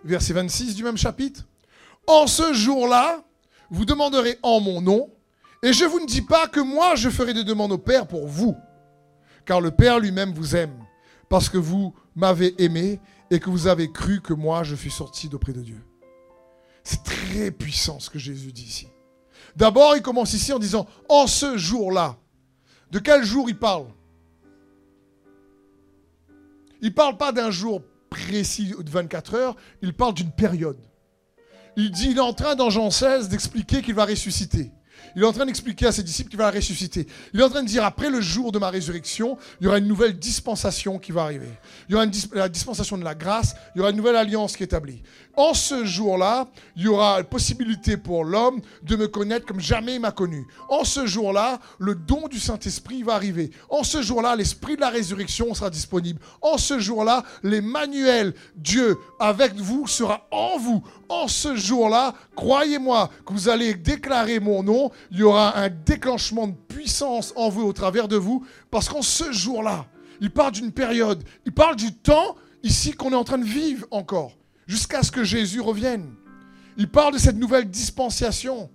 Verset 26 du même chapitre. En ce jour-là, vous demanderez en mon nom, et je vous ne dis pas que moi je ferai des demandes au Père pour vous, car le Père lui-même vous aime, parce que vous m'avez aimé et que vous avez cru que moi je suis sorti d'auprès de Dieu. C'est très puissant ce que Jésus dit ici. D'abord, il commence ici en disant en ce jour-là. De quel jour il parle? Il ne parle pas d'un jour précis de 24 heures, il parle d'une période. Il dit, il est en train dans Jean 16 d'expliquer qu'il va ressusciter. Il est en train d'expliquer à ses disciples qu'il va ressusciter. Il est en train de dire, après le jour de ma résurrection, il y aura une nouvelle dispensation qui va arriver. Il y aura la dispensation de la grâce, il y aura une nouvelle alliance qui est établie. En ce jour-là, il y aura la possibilité pour l'homme de me connaître comme jamais il m'a connu. En ce jour-là, le don du Saint-Esprit va arriver. En ce jour-là, l'Esprit de la résurrection sera disponible. En ce jour-là, l'Emmanuel, Dieu avec vous, sera en vous. En ce jour-là, croyez-moi que vous allez déclarer mon nom. Il y aura un déclenchement de puissance en vous au travers de vous. Parce qu'en ce jour-là, il parle d'une période, il parle du temps ici qu'on est en train de vivre encore jusqu'à ce que Jésus revienne. Il parle de cette nouvelle dispensation.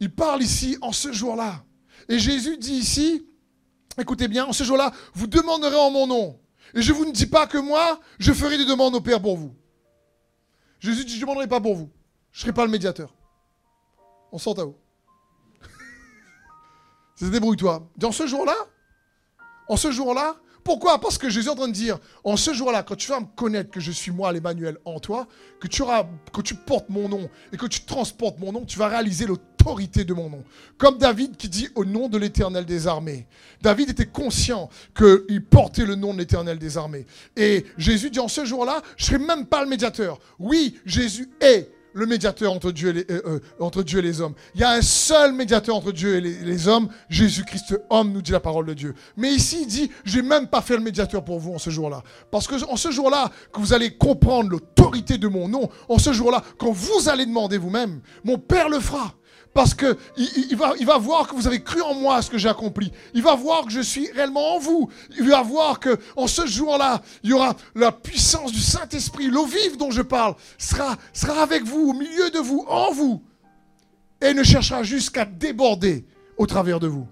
Il parle ici en ce jour-là. Et Jésus dit ici, écoutez bien, en ce jour-là, vous demanderez en mon nom. Et je ne vous dis pas que moi, je ferai des demandes au Père pour vous. Jésus dit, je ne demanderai pas pour vous. Je ne serai pas le médiateur. On sent à vous. C'est débrouille-toi. Dans ce jour-là, en ce jour-là, pourquoi? Parce que Jésus est en train de dire, en ce jour-là, quand tu vas me connaître que je suis moi, l'Emmanuel, en toi, que tu, portes mon nom et que tu transportes mon nom, tu vas réaliser l'autorité de mon nom. Comme David qui dit au nom de l'Éternel des armées. David était conscient qu'il portait le nom de l'Éternel des armées. Et Jésus dit, en ce jour-là, je ne serai même pas le médiateur. Oui, Jésus est le médiateur entre Dieu, et les, euh, euh, entre Dieu et les hommes. Il y a un seul médiateur entre Dieu et les, hommes, Jésus-Christ homme, nous dit la parole de Dieu. Mais ici, il dit, je n'ai même pas fait le médiateur pour vous en ce jour-là. Parce que en ce jour-là, que vous allez comprendre l'autorité de mon nom, en ce jour-là, quand vous allez demander vous-même, mon Père le fera. Parce qu'il il, va, il va voir que vous avez cru en moi ce que j'ai accompli. Il va voir que je suis réellement en vous. Il va voir que en ce jour-là, il y aura la puissance du Saint-Esprit, l'eau vive dont je parle, sera, sera avec vous, au milieu de vous, en vous. Et ne cherchera jusqu'à déborder au travers de vous.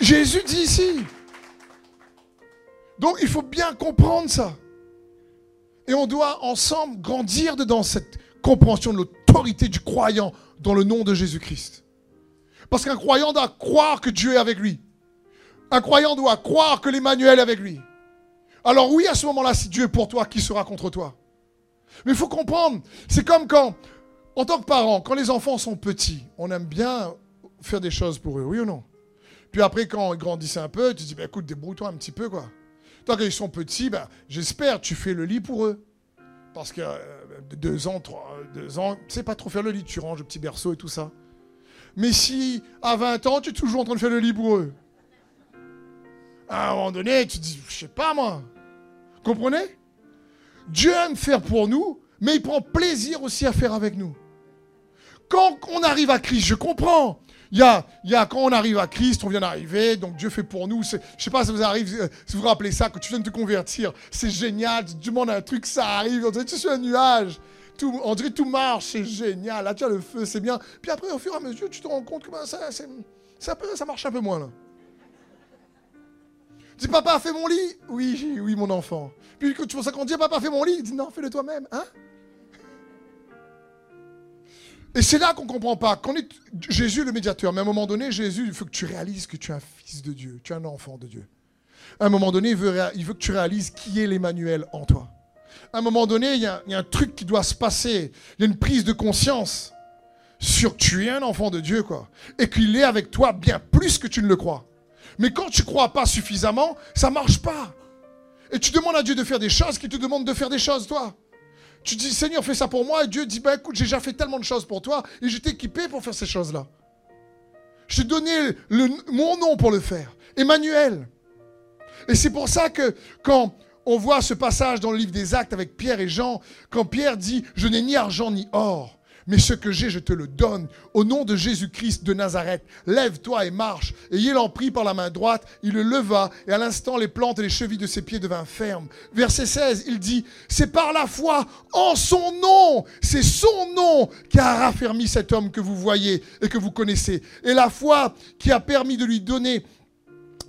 Jésus dit ici. Donc il faut bien comprendre ça. Et on doit ensemble grandir dedans cette, compréhension de l'autorité du croyant dans le nom de Jésus-Christ. Parce qu'un croyant doit croire que Dieu est avec lui. Un croyant doit croire que l'Emmanuel est avec lui. Alors oui, à ce moment-là, si Dieu est pour toi, qui sera contre toi? Mais il faut comprendre, c'est comme quand, en tant que parent, quand les enfants sont petits, on aime bien faire des choses pour eux, oui ou non? Puis après, quand ils grandissent un peu, tu dis, bah, écoute, débrouille-toi un petit peu, quoi. Tant qu'ils sont petits, bah, j'espère, tu fais le lit pour eux. Parce que euh, deux ans, trois, deux ans, tu sais pas trop faire le lit, tu ranges le petit berceau et tout ça. Mais si à 20 ans, tu es toujours en train de faire le lit pour eux, à un moment donné, tu dis, je sais pas moi. Comprenez? Dieu aime faire pour nous, mais il prend plaisir aussi à faire avec nous. Quand on arrive à Christ, je comprends. Il y a, y a, quand on arrive à Christ, on vient d'arriver, donc Dieu fait pour nous. Je ne sais pas si vous arrive, euh, si vous rappelez ça, que tu viens de te convertir. C'est génial, tu demandes un truc, ça arrive, on dirait tu suis un nuage. Tout, on dirait tout marche, c'est génial. Là, tu as le feu, c'est bien. Puis après, au fur et à mesure, tu te rends compte que ben, ça, ça, ça marche un peu moins là. Tu dis, papa, fais mon lit Oui, oui, mon enfant. Puis quand tu penses qu'on dit, papa, fais mon lit, il dit, non, fais-le toi-même. Hein? Et c'est là qu'on ne comprend pas. Qu'on est Jésus le médiateur, mais à un moment donné, Jésus, il faut que tu réalises que tu es un fils de Dieu, tu es un enfant de Dieu. À un moment donné, il veut, que tu réalises qui est l'Emmanuel en toi. À un moment donné, il y, a, un truc qui doit se passer. Il y a une prise de conscience sur que tu es un enfant de Dieu, quoi. Et qu'il est avec toi bien plus que tu ne le crois. Mais quand tu ne crois pas suffisamment, ça ne marche pas. Et tu demandes à Dieu de faire des choses qui te demandent de faire des choses, toi. Tu dis, Seigneur, fais ça pour moi. Et Dieu dit, bah écoute, j'ai déjà fait tellement de choses pour toi et je t'ai équipé pour faire ces choses-là. Je t'ai donné mon nom pour le faire. Emmanuel. Et c'est pour ça que quand on voit ce passage dans le livre des Actes avec Pierre et Jean, quand Pierre dit, je n'ai ni argent ni or, mais ce que j'ai, je te le donne. Au nom de Jésus-Christ de Nazareth, lève-toi et marche. Et il en prit par la main droite, il le leva, et à l'instant les plantes et les chevilles de ses pieds devinrent fermes. Verset 16, il dit, c'est par la foi en son nom, c'est son nom qui a raffermi cet homme que vous voyez et que vous connaissez. Et la foi qui a permis de lui donner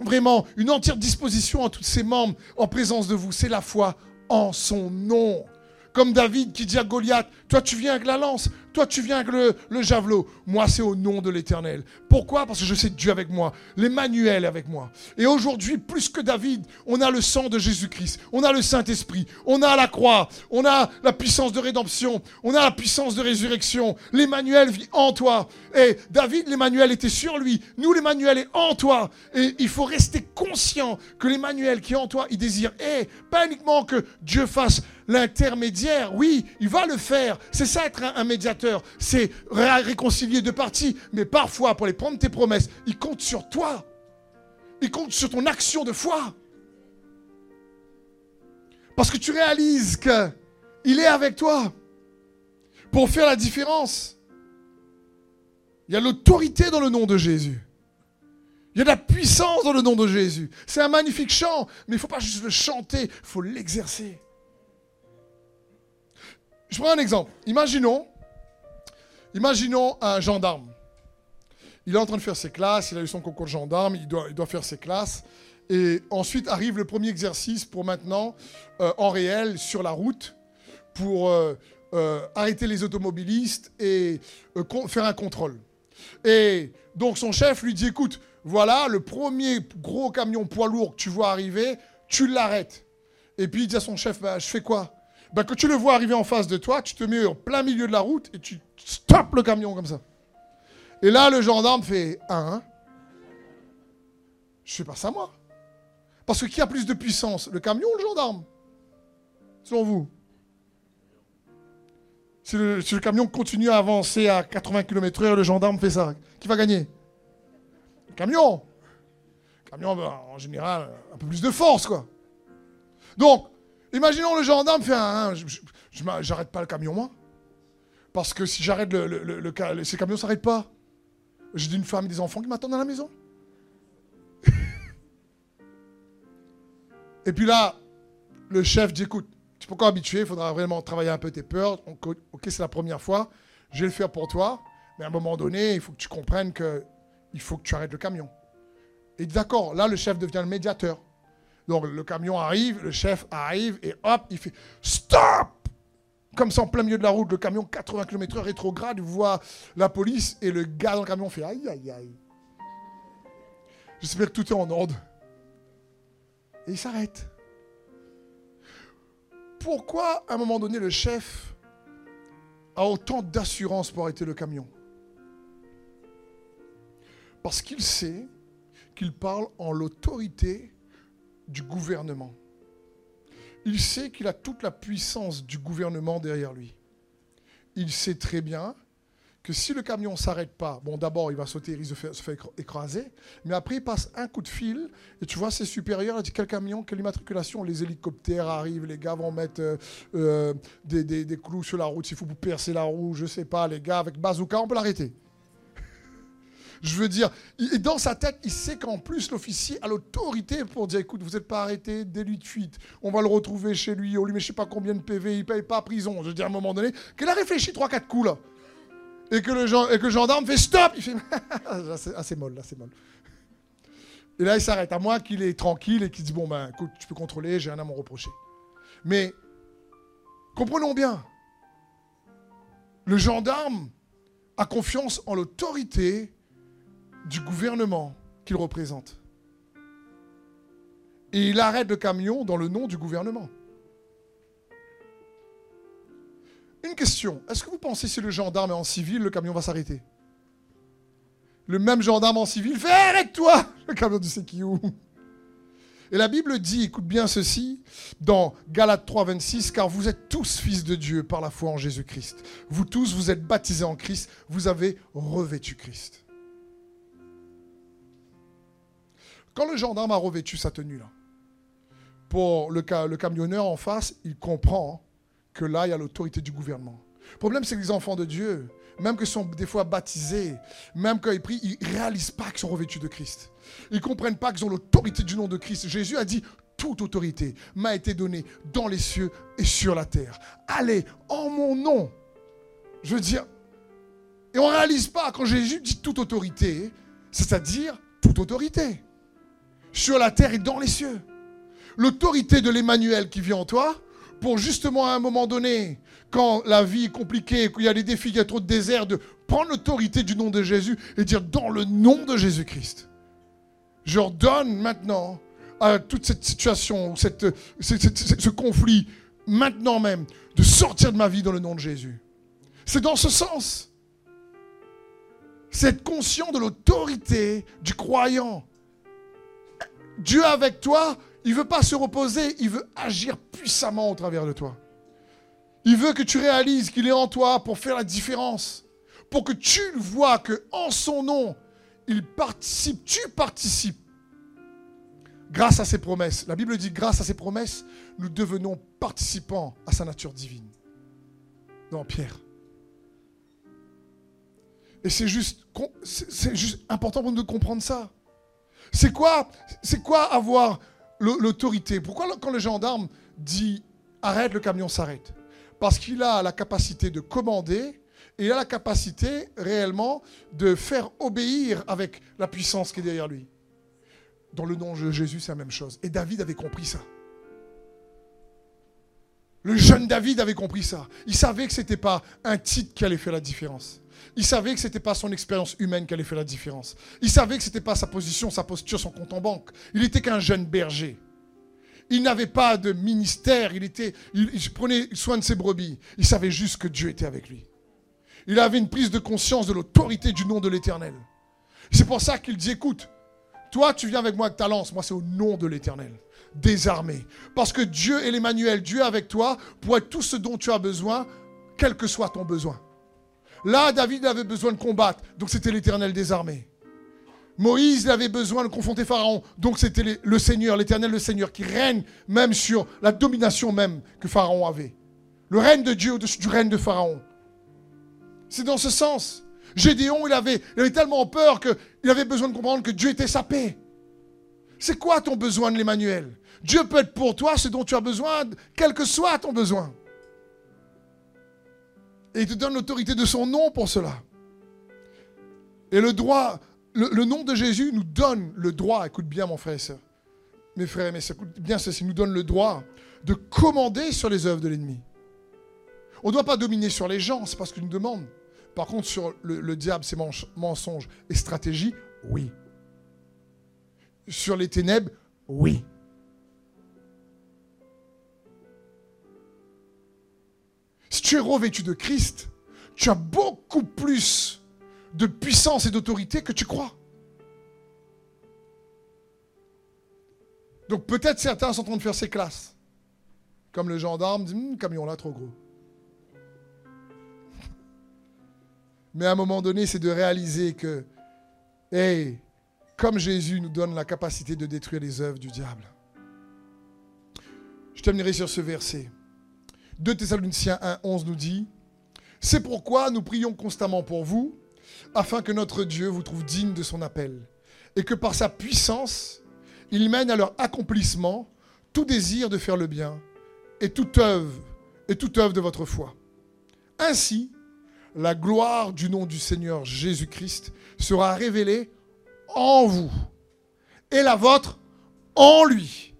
vraiment une entière disposition à tous ses membres en présence de vous, c'est la foi en son nom. Comme David qui dit à Goliath, toi tu viens avec la lance, toi, tu viens avec le, javelot. Moi, c'est au nom de l'Éternel. Pourquoi? Parce que je sais Dieu avec moi. L'Emmanuel avec moi. Et aujourd'hui, plus que David, on a le sang de Jésus-Christ. On a le Saint-Esprit. On a la croix. On a la puissance de rédemption. On a la puissance de résurrection. L'Emmanuel vit en toi. Et David, l'Emmanuel était sur lui. Nous, l'Emmanuel est en toi. Et il faut rester conscient que l'Emmanuel qui est en toi, il désire, et pas uniquement que Dieu fasse l'intermédiaire. Oui, il va le faire. C'est ça être un médiateur c'est réconcilier deux parties. Mais parfois, pour les prendre tes promesses, il compte sur toi. Il compte sur ton action de foi. Parce que tu réalises qu'il est avec toi pour faire la différence. Il y a l'autorité dans le nom de Jésus. Il y a de la puissance dans le nom de Jésus. C'est un magnifique chant, mais il ne faut pas juste le chanter, il faut l'exercer. Je prends un exemple. Imaginons un gendarme. Il est en train de faire ses classes, il a eu son concours de gendarme, il doit, il doit faire ses classes. Et ensuite arrive le premier exercice pour maintenant, euh, en réel, sur la route, pour euh, euh, arrêter les automobilistes et faire un contrôle. Et donc son chef lui dit, écoute, voilà, le premier gros camion poids lourd que tu vois arriver, tu l'arrêtes. Et puis il dit à son chef, bah, je fais quoi? Bah, Quand tu le vois arriver en face de toi, tu te mets en plein milieu de la route et tu stop le camion comme ça. Et là, le gendarme fait un. Hein? Je fais pas ça moi. Parce que qui a plus de puissance, le camion ou le gendarme? Selon vous si le, si le, camion continue à avancer à 80 km/h, le gendarme fait ça. Qui va gagner? Le camion. Le camion, ben, en général, un peu plus de force, quoi. Donc, imaginons le gendarme fait un. J'arrête pas le camion, moi. Parce que si j'arrête le, le, le, ces camions s'arrêtent pas. J'ai une femme et des enfants qui m'attendent à la maison. et puis là, le chef dit écoute, tu peux encore habituer, il faudra vraiment travailler un peu tes peurs. ok, c'est la première fois, je vais le faire pour toi. Mais à un moment donné, il faut que tu comprennes qu'il faut que tu arrêtes le camion. Et d'accord, là, le chef devient le médiateur. Donc le camion arrive, le chef arrive et hop, il fait stop comme ça, en plein milieu de la route, le camion 80 km/h rétrograde, voit la police et le gars dans le camion fait aïe aïe aïe. J'espère que tout est en ordre. Et il s'arrête. Pourquoi, à un moment donné, le chef a autant d'assurance pour arrêter le camion? Parce qu'il sait qu'il parle en l'autorité du gouvernement il sait qu'il a toute la puissance du gouvernement derrière lui. Il sait très bien que si le camion ne s'arrête pas, bon d'abord il va sauter, il se faire écraser, mais après il passe un coup de fil, et tu vois c'est supérieur, il dit quel camion, quelle immatriculation, les hélicoptères arrivent, les gars vont mettre euh, euh, des, clous sur la route, s'il faut percer la roue, je sais pas, les gars avec bazooka, on peut l'arrêter. Je veux dire, et dans sa tête, il sait qu'en plus, l'officier a l'autorité pour dire écoute, vous n'êtes pas arrêté, délit de fuite, on va le retrouver chez lui, on lui met je sais pas combien de PV, il ne paye pas prison. Je veux dire, à un moment donné, qu'il a réfléchi 3-4 coups là. Et que, le, gendarme fait stop Il fait ah, c'est molle, c'est molle. Et là, il s'arrête. À moi qu'il est tranquille et qu'il dit Bon, ben, écoute, tu peux contrôler, j'ai rien à m'en reprocher. Mais, comprenons bien, le gendarme a confiance en l'autorité du gouvernement qu'il représente. Et il arrête le camion dans le nom du gouvernement. Une question, est-ce que vous pensez si le gendarme est en civil, le camion va s'arrêter? Le même gendarme en civil fait arrête-toi Le camion du c'est Et la Bible dit, écoute bien ceci, dans Galates 3, 26, car vous êtes tous fils de Dieu par la foi en Jésus-Christ. Vous tous, vous êtes baptisés en Christ, vous avez revêtu Christ. Quand le gendarme a revêtu sa tenue, là, pour le, camionneur en face, il comprend que là, il y a l'autorité du gouvernement. Le problème, c'est que les enfants de Dieu, même qu'ils sont des fois baptisés, même quand ils prient, ils ne réalisent pas qu'ils sont revêtus de Christ. Ils ne comprennent pas qu'ils ont l'autorité du nom de Christ. Jésus a dit, toute autorité m'a été donnée dans les cieux et sur la terre. Allez, en mon nom. Je veux dire, et on ne réalise pas quand Jésus dit toute autorité, c'est-à-dire toute autorité. Sur la terre et dans les cieux. L'autorité de l'Emmanuel qui vit en toi, pour justement à un moment donné, quand la vie est compliquée, qu'il y a des défis, qu'il y a trop de désert, de prendre l'autorité du nom de Jésus et dire dans le nom de Jésus-Christ. Je ordonne maintenant à toute cette situation, cette, ce conflit, maintenant même, de sortir de ma vie dans le nom de Jésus. C'est dans ce sens. C'est être conscient de l'autorité du croyant. Dieu avec toi, il ne veut pas se reposer, il veut agir puissamment au travers de toi. Il veut que tu réalises qu'il est en toi pour faire la différence. Pour que tu vois que en son nom, il participe, tu participes grâce à ses promesses. La Bible dit grâce à ses promesses, nous devenons participants à sa nature divine. Dans Pierre. Et c'est juste, c'est juste important pour nous de comprendre ça. C'est quoi, avoir l'autorité? Pourquoi quand le gendarme dit arrête, le camion s'arrête? Parce qu'il a la capacité de commander et il a la capacité réellement de faire obéir avec la puissance qui est derrière lui. Dans le nom de Jésus, c'est la même chose. Et David avait compris ça. Le jeune David avait compris ça. Il savait que ce n'était pas un titre qui allait faire la différence. Il savait que ce n'était pas son expérience humaine qui allait faire la différence. Il savait que ce n'était pas sa position, sa posture, son compte en banque. Il n'était qu'un jeune berger. Il n'avait pas de ministère. Il, était, il prenait soin de ses brebis. Il savait juste que Dieu était avec lui. Il avait une prise de conscience de l'autorité du nom de l'Éternel. C'est pour ça qu'il dit, écoute, toi, tu viens avec moi avec ta lance. Moi, c'est au nom de l'Éternel. Désarmé. Parce que Dieu est l'Emmanuel. Dieu avec toi pour être tout ce dont tu as besoin, quel que soit ton besoin. Là, David avait besoin de combattre. Donc, c'était l'Éternel désarmé. Moïse avait besoin de confronter Pharaon. Donc, c'était le Seigneur, l'Éternel, le Seigneur, qui règne même sur la domination même que Pharaon avait. Le règne de Dieu au-dessus du règne de Pharaon. C'est dans ce sens. Gédéon, il avait, il avait tellement peur qu'il avait besoin de comprendre que Dieu était sa paix. C'est quoi ton besoin de l'Emmanuel? Dieu peut être pour toi ce dont tu as besoin, quel que soit ton besoin. Et il te donne l'autorité de son nom pour cela. Et le droit, le, nom de Jésus nous donne le droit, écoute bien mon frère et soeur, mes frères et mes soeurs, écoute bien ceci, nous donne le droit de commander sur les œuvres de l'ennemi. On ne doit pas dominer sur les gens, c'est pas ce qu'il nous demande. Par contre, sur le, diable, ses mensonges et stratégies, oui. Sur les ténèbres, oui. Si tu es revêtu de Christ, tu as beaucoup plus de puissance et d'autorité que tu crois. Donc peut-être certains sont en train de faire ses classes. Comme le gendarme dit, hum, camion là, trop gros. Mais à un moment donné, c'est de réaliser que, hey, comme Jésus nous donne la capacité de détruire les œuvres du diable. Je terminerai sur ce verset. 2 Thessaloniciens 1, 11 nous dit, C'est pourquoi nous prions constamment pour vous, afin que notre Dieu vous trouve digne de son appel, et que par sa puissance, il mène à leur accomplissement tout désir de faire le bien, et toute œuvre, et toute œuvre de votre foi. Ainsi, la gloire du nom du Seigneur Jésus-Christ sera révélée en vous et la vôtre en lui,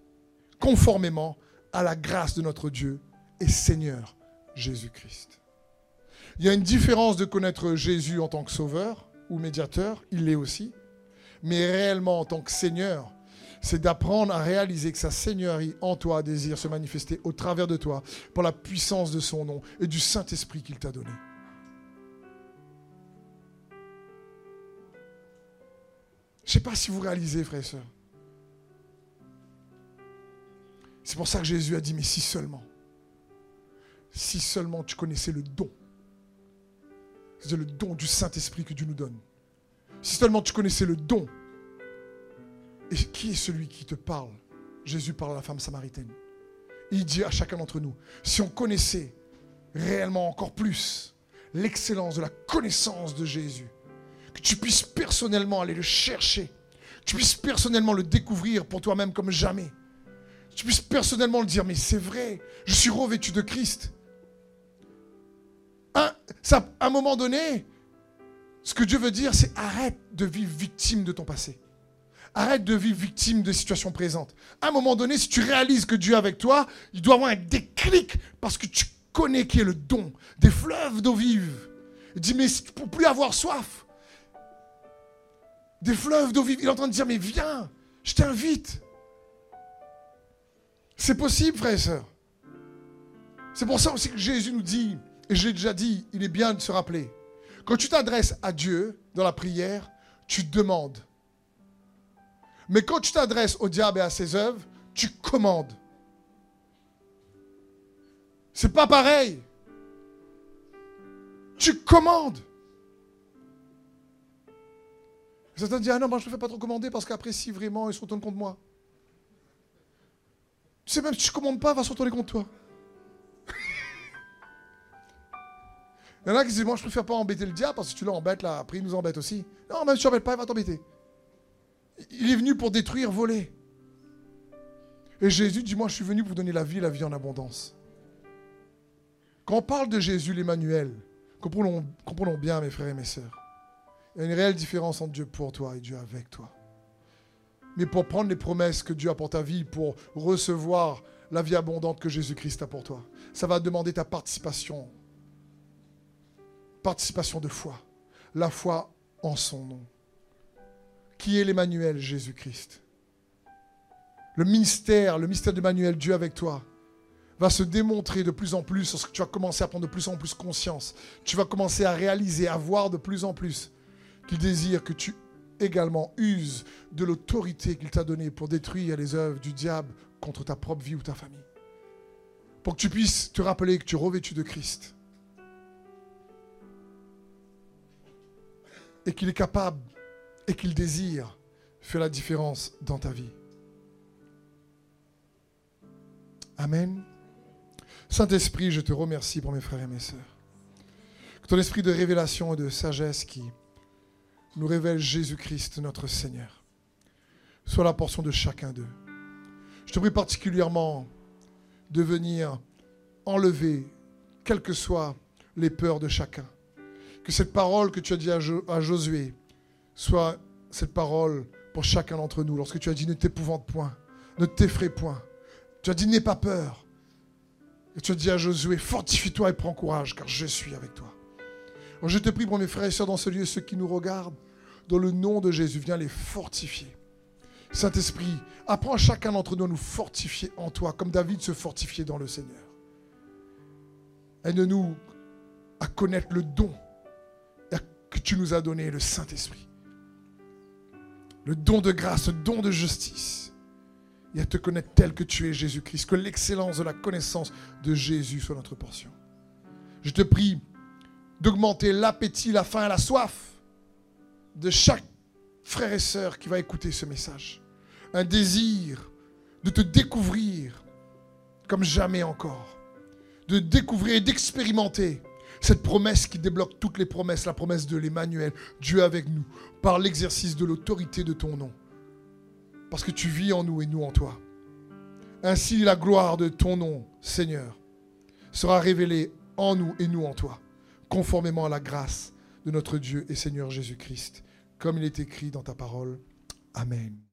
conformément à la grâce de notre Dieu et Seigneur Jésus-Christ. Il y a une différence de connaître Jésus en tant que sauveur ou médiateur, il l'est aussi, mais réellement en tant que Seigneur, c'est d'apprendre à réaliser que sa Seigneurie en toi désire se manifester au travers de toi pour la puissance de son nom et du Saint-Esprit qu'il t'a donné. Je ne sais pas si vous réalisez, frères et sœurs. C'est pour ça que Jésus a dit, mais si seulement, si seulement tu connaissais le don, c'est le don du Saint-Esprit que Dieu nous donne. Si seulement tu connaissais le don, et qui est celui qui te parle? Jésus parle à la femme samaritaine. Il dit à chacun d'entre nous, si on connaissait réellement encore plus l'excellence de la connaissance de Jésus. Que tu puisses personnellement aller le chercher. Que tu puisses personnellement le découvrir pour toi-même comme jamais. Que tu puisses personnellement le dire, mais c'est vrai, je suis revêtu de Christ. À un moment donné, ce que Dieu veut dire, c'est arrête de vivre victime de ton passé. Arrête de vivre victime de situations présentes. À un moment donné, si tu réalises que Dieu est avec toi, il doit avoir un déclic parce que tu connais qui est le don des fleuves d'eau vive. Il dit, mais pour plus avoir soif, des fleuves d'eau vive, il est en train de dire, mais viens, je t'invite. C'est possible, frères et sœurs. C'est pour ça aussi que Jésus nous dit, et je l'ai déjà dit, il est bien de se rappeler, quand tu t'adresses à Dieu dans la prière, tu demandes. Mais quand tu t'adresses au diable et à ses œuvres, tu commandes. C'est pas pareil. Tu commandes. Certains disent, ah non, moi je ne fais pas trop commander parce qu'après, si vraiment ils se retournent contre moi. Tu sais, même si tu ne commandes pas, va se retourner contre toi. Il y en a qui disent, moi je préfère pas embêter le diable parce que tu l'embêtes là, après il nous embête aussi. Non, même si tu n'embêtes pas, il va t'embêter. Il est venu pour détruire, voler. Et Jésus dit, moi je suis venu pour donner la vie, la vie en abondance. Quand on parle de Jésus l'Emmanuel, comprenons, comprenons bien mes frères et mes sœurs, il y a une réelle différence entre Dieu pour toi et Dieu avec toi. Mais pour prendre les promesses que Dieu a pour ta vie, pour recevoir la vie abondante que Jésus-Christ a pour toi, ça va demander ta participation. Participation de foi. La foi en son nom. Qui est l'Emmanuel Jésus-Christ? Le mystère, le mystère d'Emmanuel, Dieu avec toi, va se démontrer de plus en plus lorsque tu vas commencer à prendre de plus en plus conscience. Tu vas commencer à réaliser, à voir de plus en plus qu'il désire que tu également uses de l'autorité qu'il t'a donnée pour détruire les œuvres du diable contre ta propre vie ou ta famille. Pour que tu puisses te rappeler que tu es revêtu de Christ. Et qu'il est capable et qu'il désire faire la différence dans ta vie. Amen. Saint-Esprit, je te remercie pour mes frères et mes sœurs. Que ton esprit de révélation et de sagesse qui nous révèle Jésus-Christ, notre Seigneur, soit la portion de chacun d'eux. Je te prie particulièrement de venir enlever, quelles que soient les peurs de chacun. Que cette parole que tu as dit à, Josué soit cette parole pour chacun d'entre nous. Lorsque tu as dit ne t'épouvante point, ne t'effraie point. Tu as dit n'aie pas peur. Et tu as dit à Josué, fortifie-toi et prends courage, car je suis avec toi. je te prie pour mes frères et sœurs dans ce lieu, ceux qui nous regardent, dans le nom de Jésus, viens les fortifier. Saint-Esprit, apprends à chacun d'entre nous à nous fortifier en toi, comme David se fortifiait dans le Seigneur. Aide-nous à connaître le don que tu nous as donné, le Saint-Esprit. Le don de grâce, le don de justice. Et à te connaître tel que tu es, Jésus-Christ. Que l'excellence de la connaissance de Jésus soit notre portion. Je te prie d'augmenter l'appétit, la faim et la soif de chaque frère et sœur qui va écouter ce message. Un désir de te découvrir comme jamais encore. De découvrir et d'expérimenter cette promesse qui débloque toutes les promesses, la promesse de l'Emmanuel, Dieu avec nous, par l'exercice de l'autorité de ton nom. Parce que tu vis en nous et nous en toi. Ainsi la gloire de ton nom, Seigneur, sera révélée en nous et nous en toi, conformément à la grâce de notre Dieu et Seigneur Jésus-Christ, comme il est écrit dans ta parole. Amen.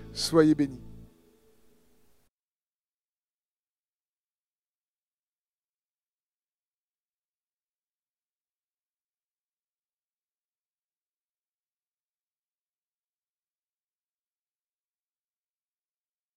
Soyez bénis.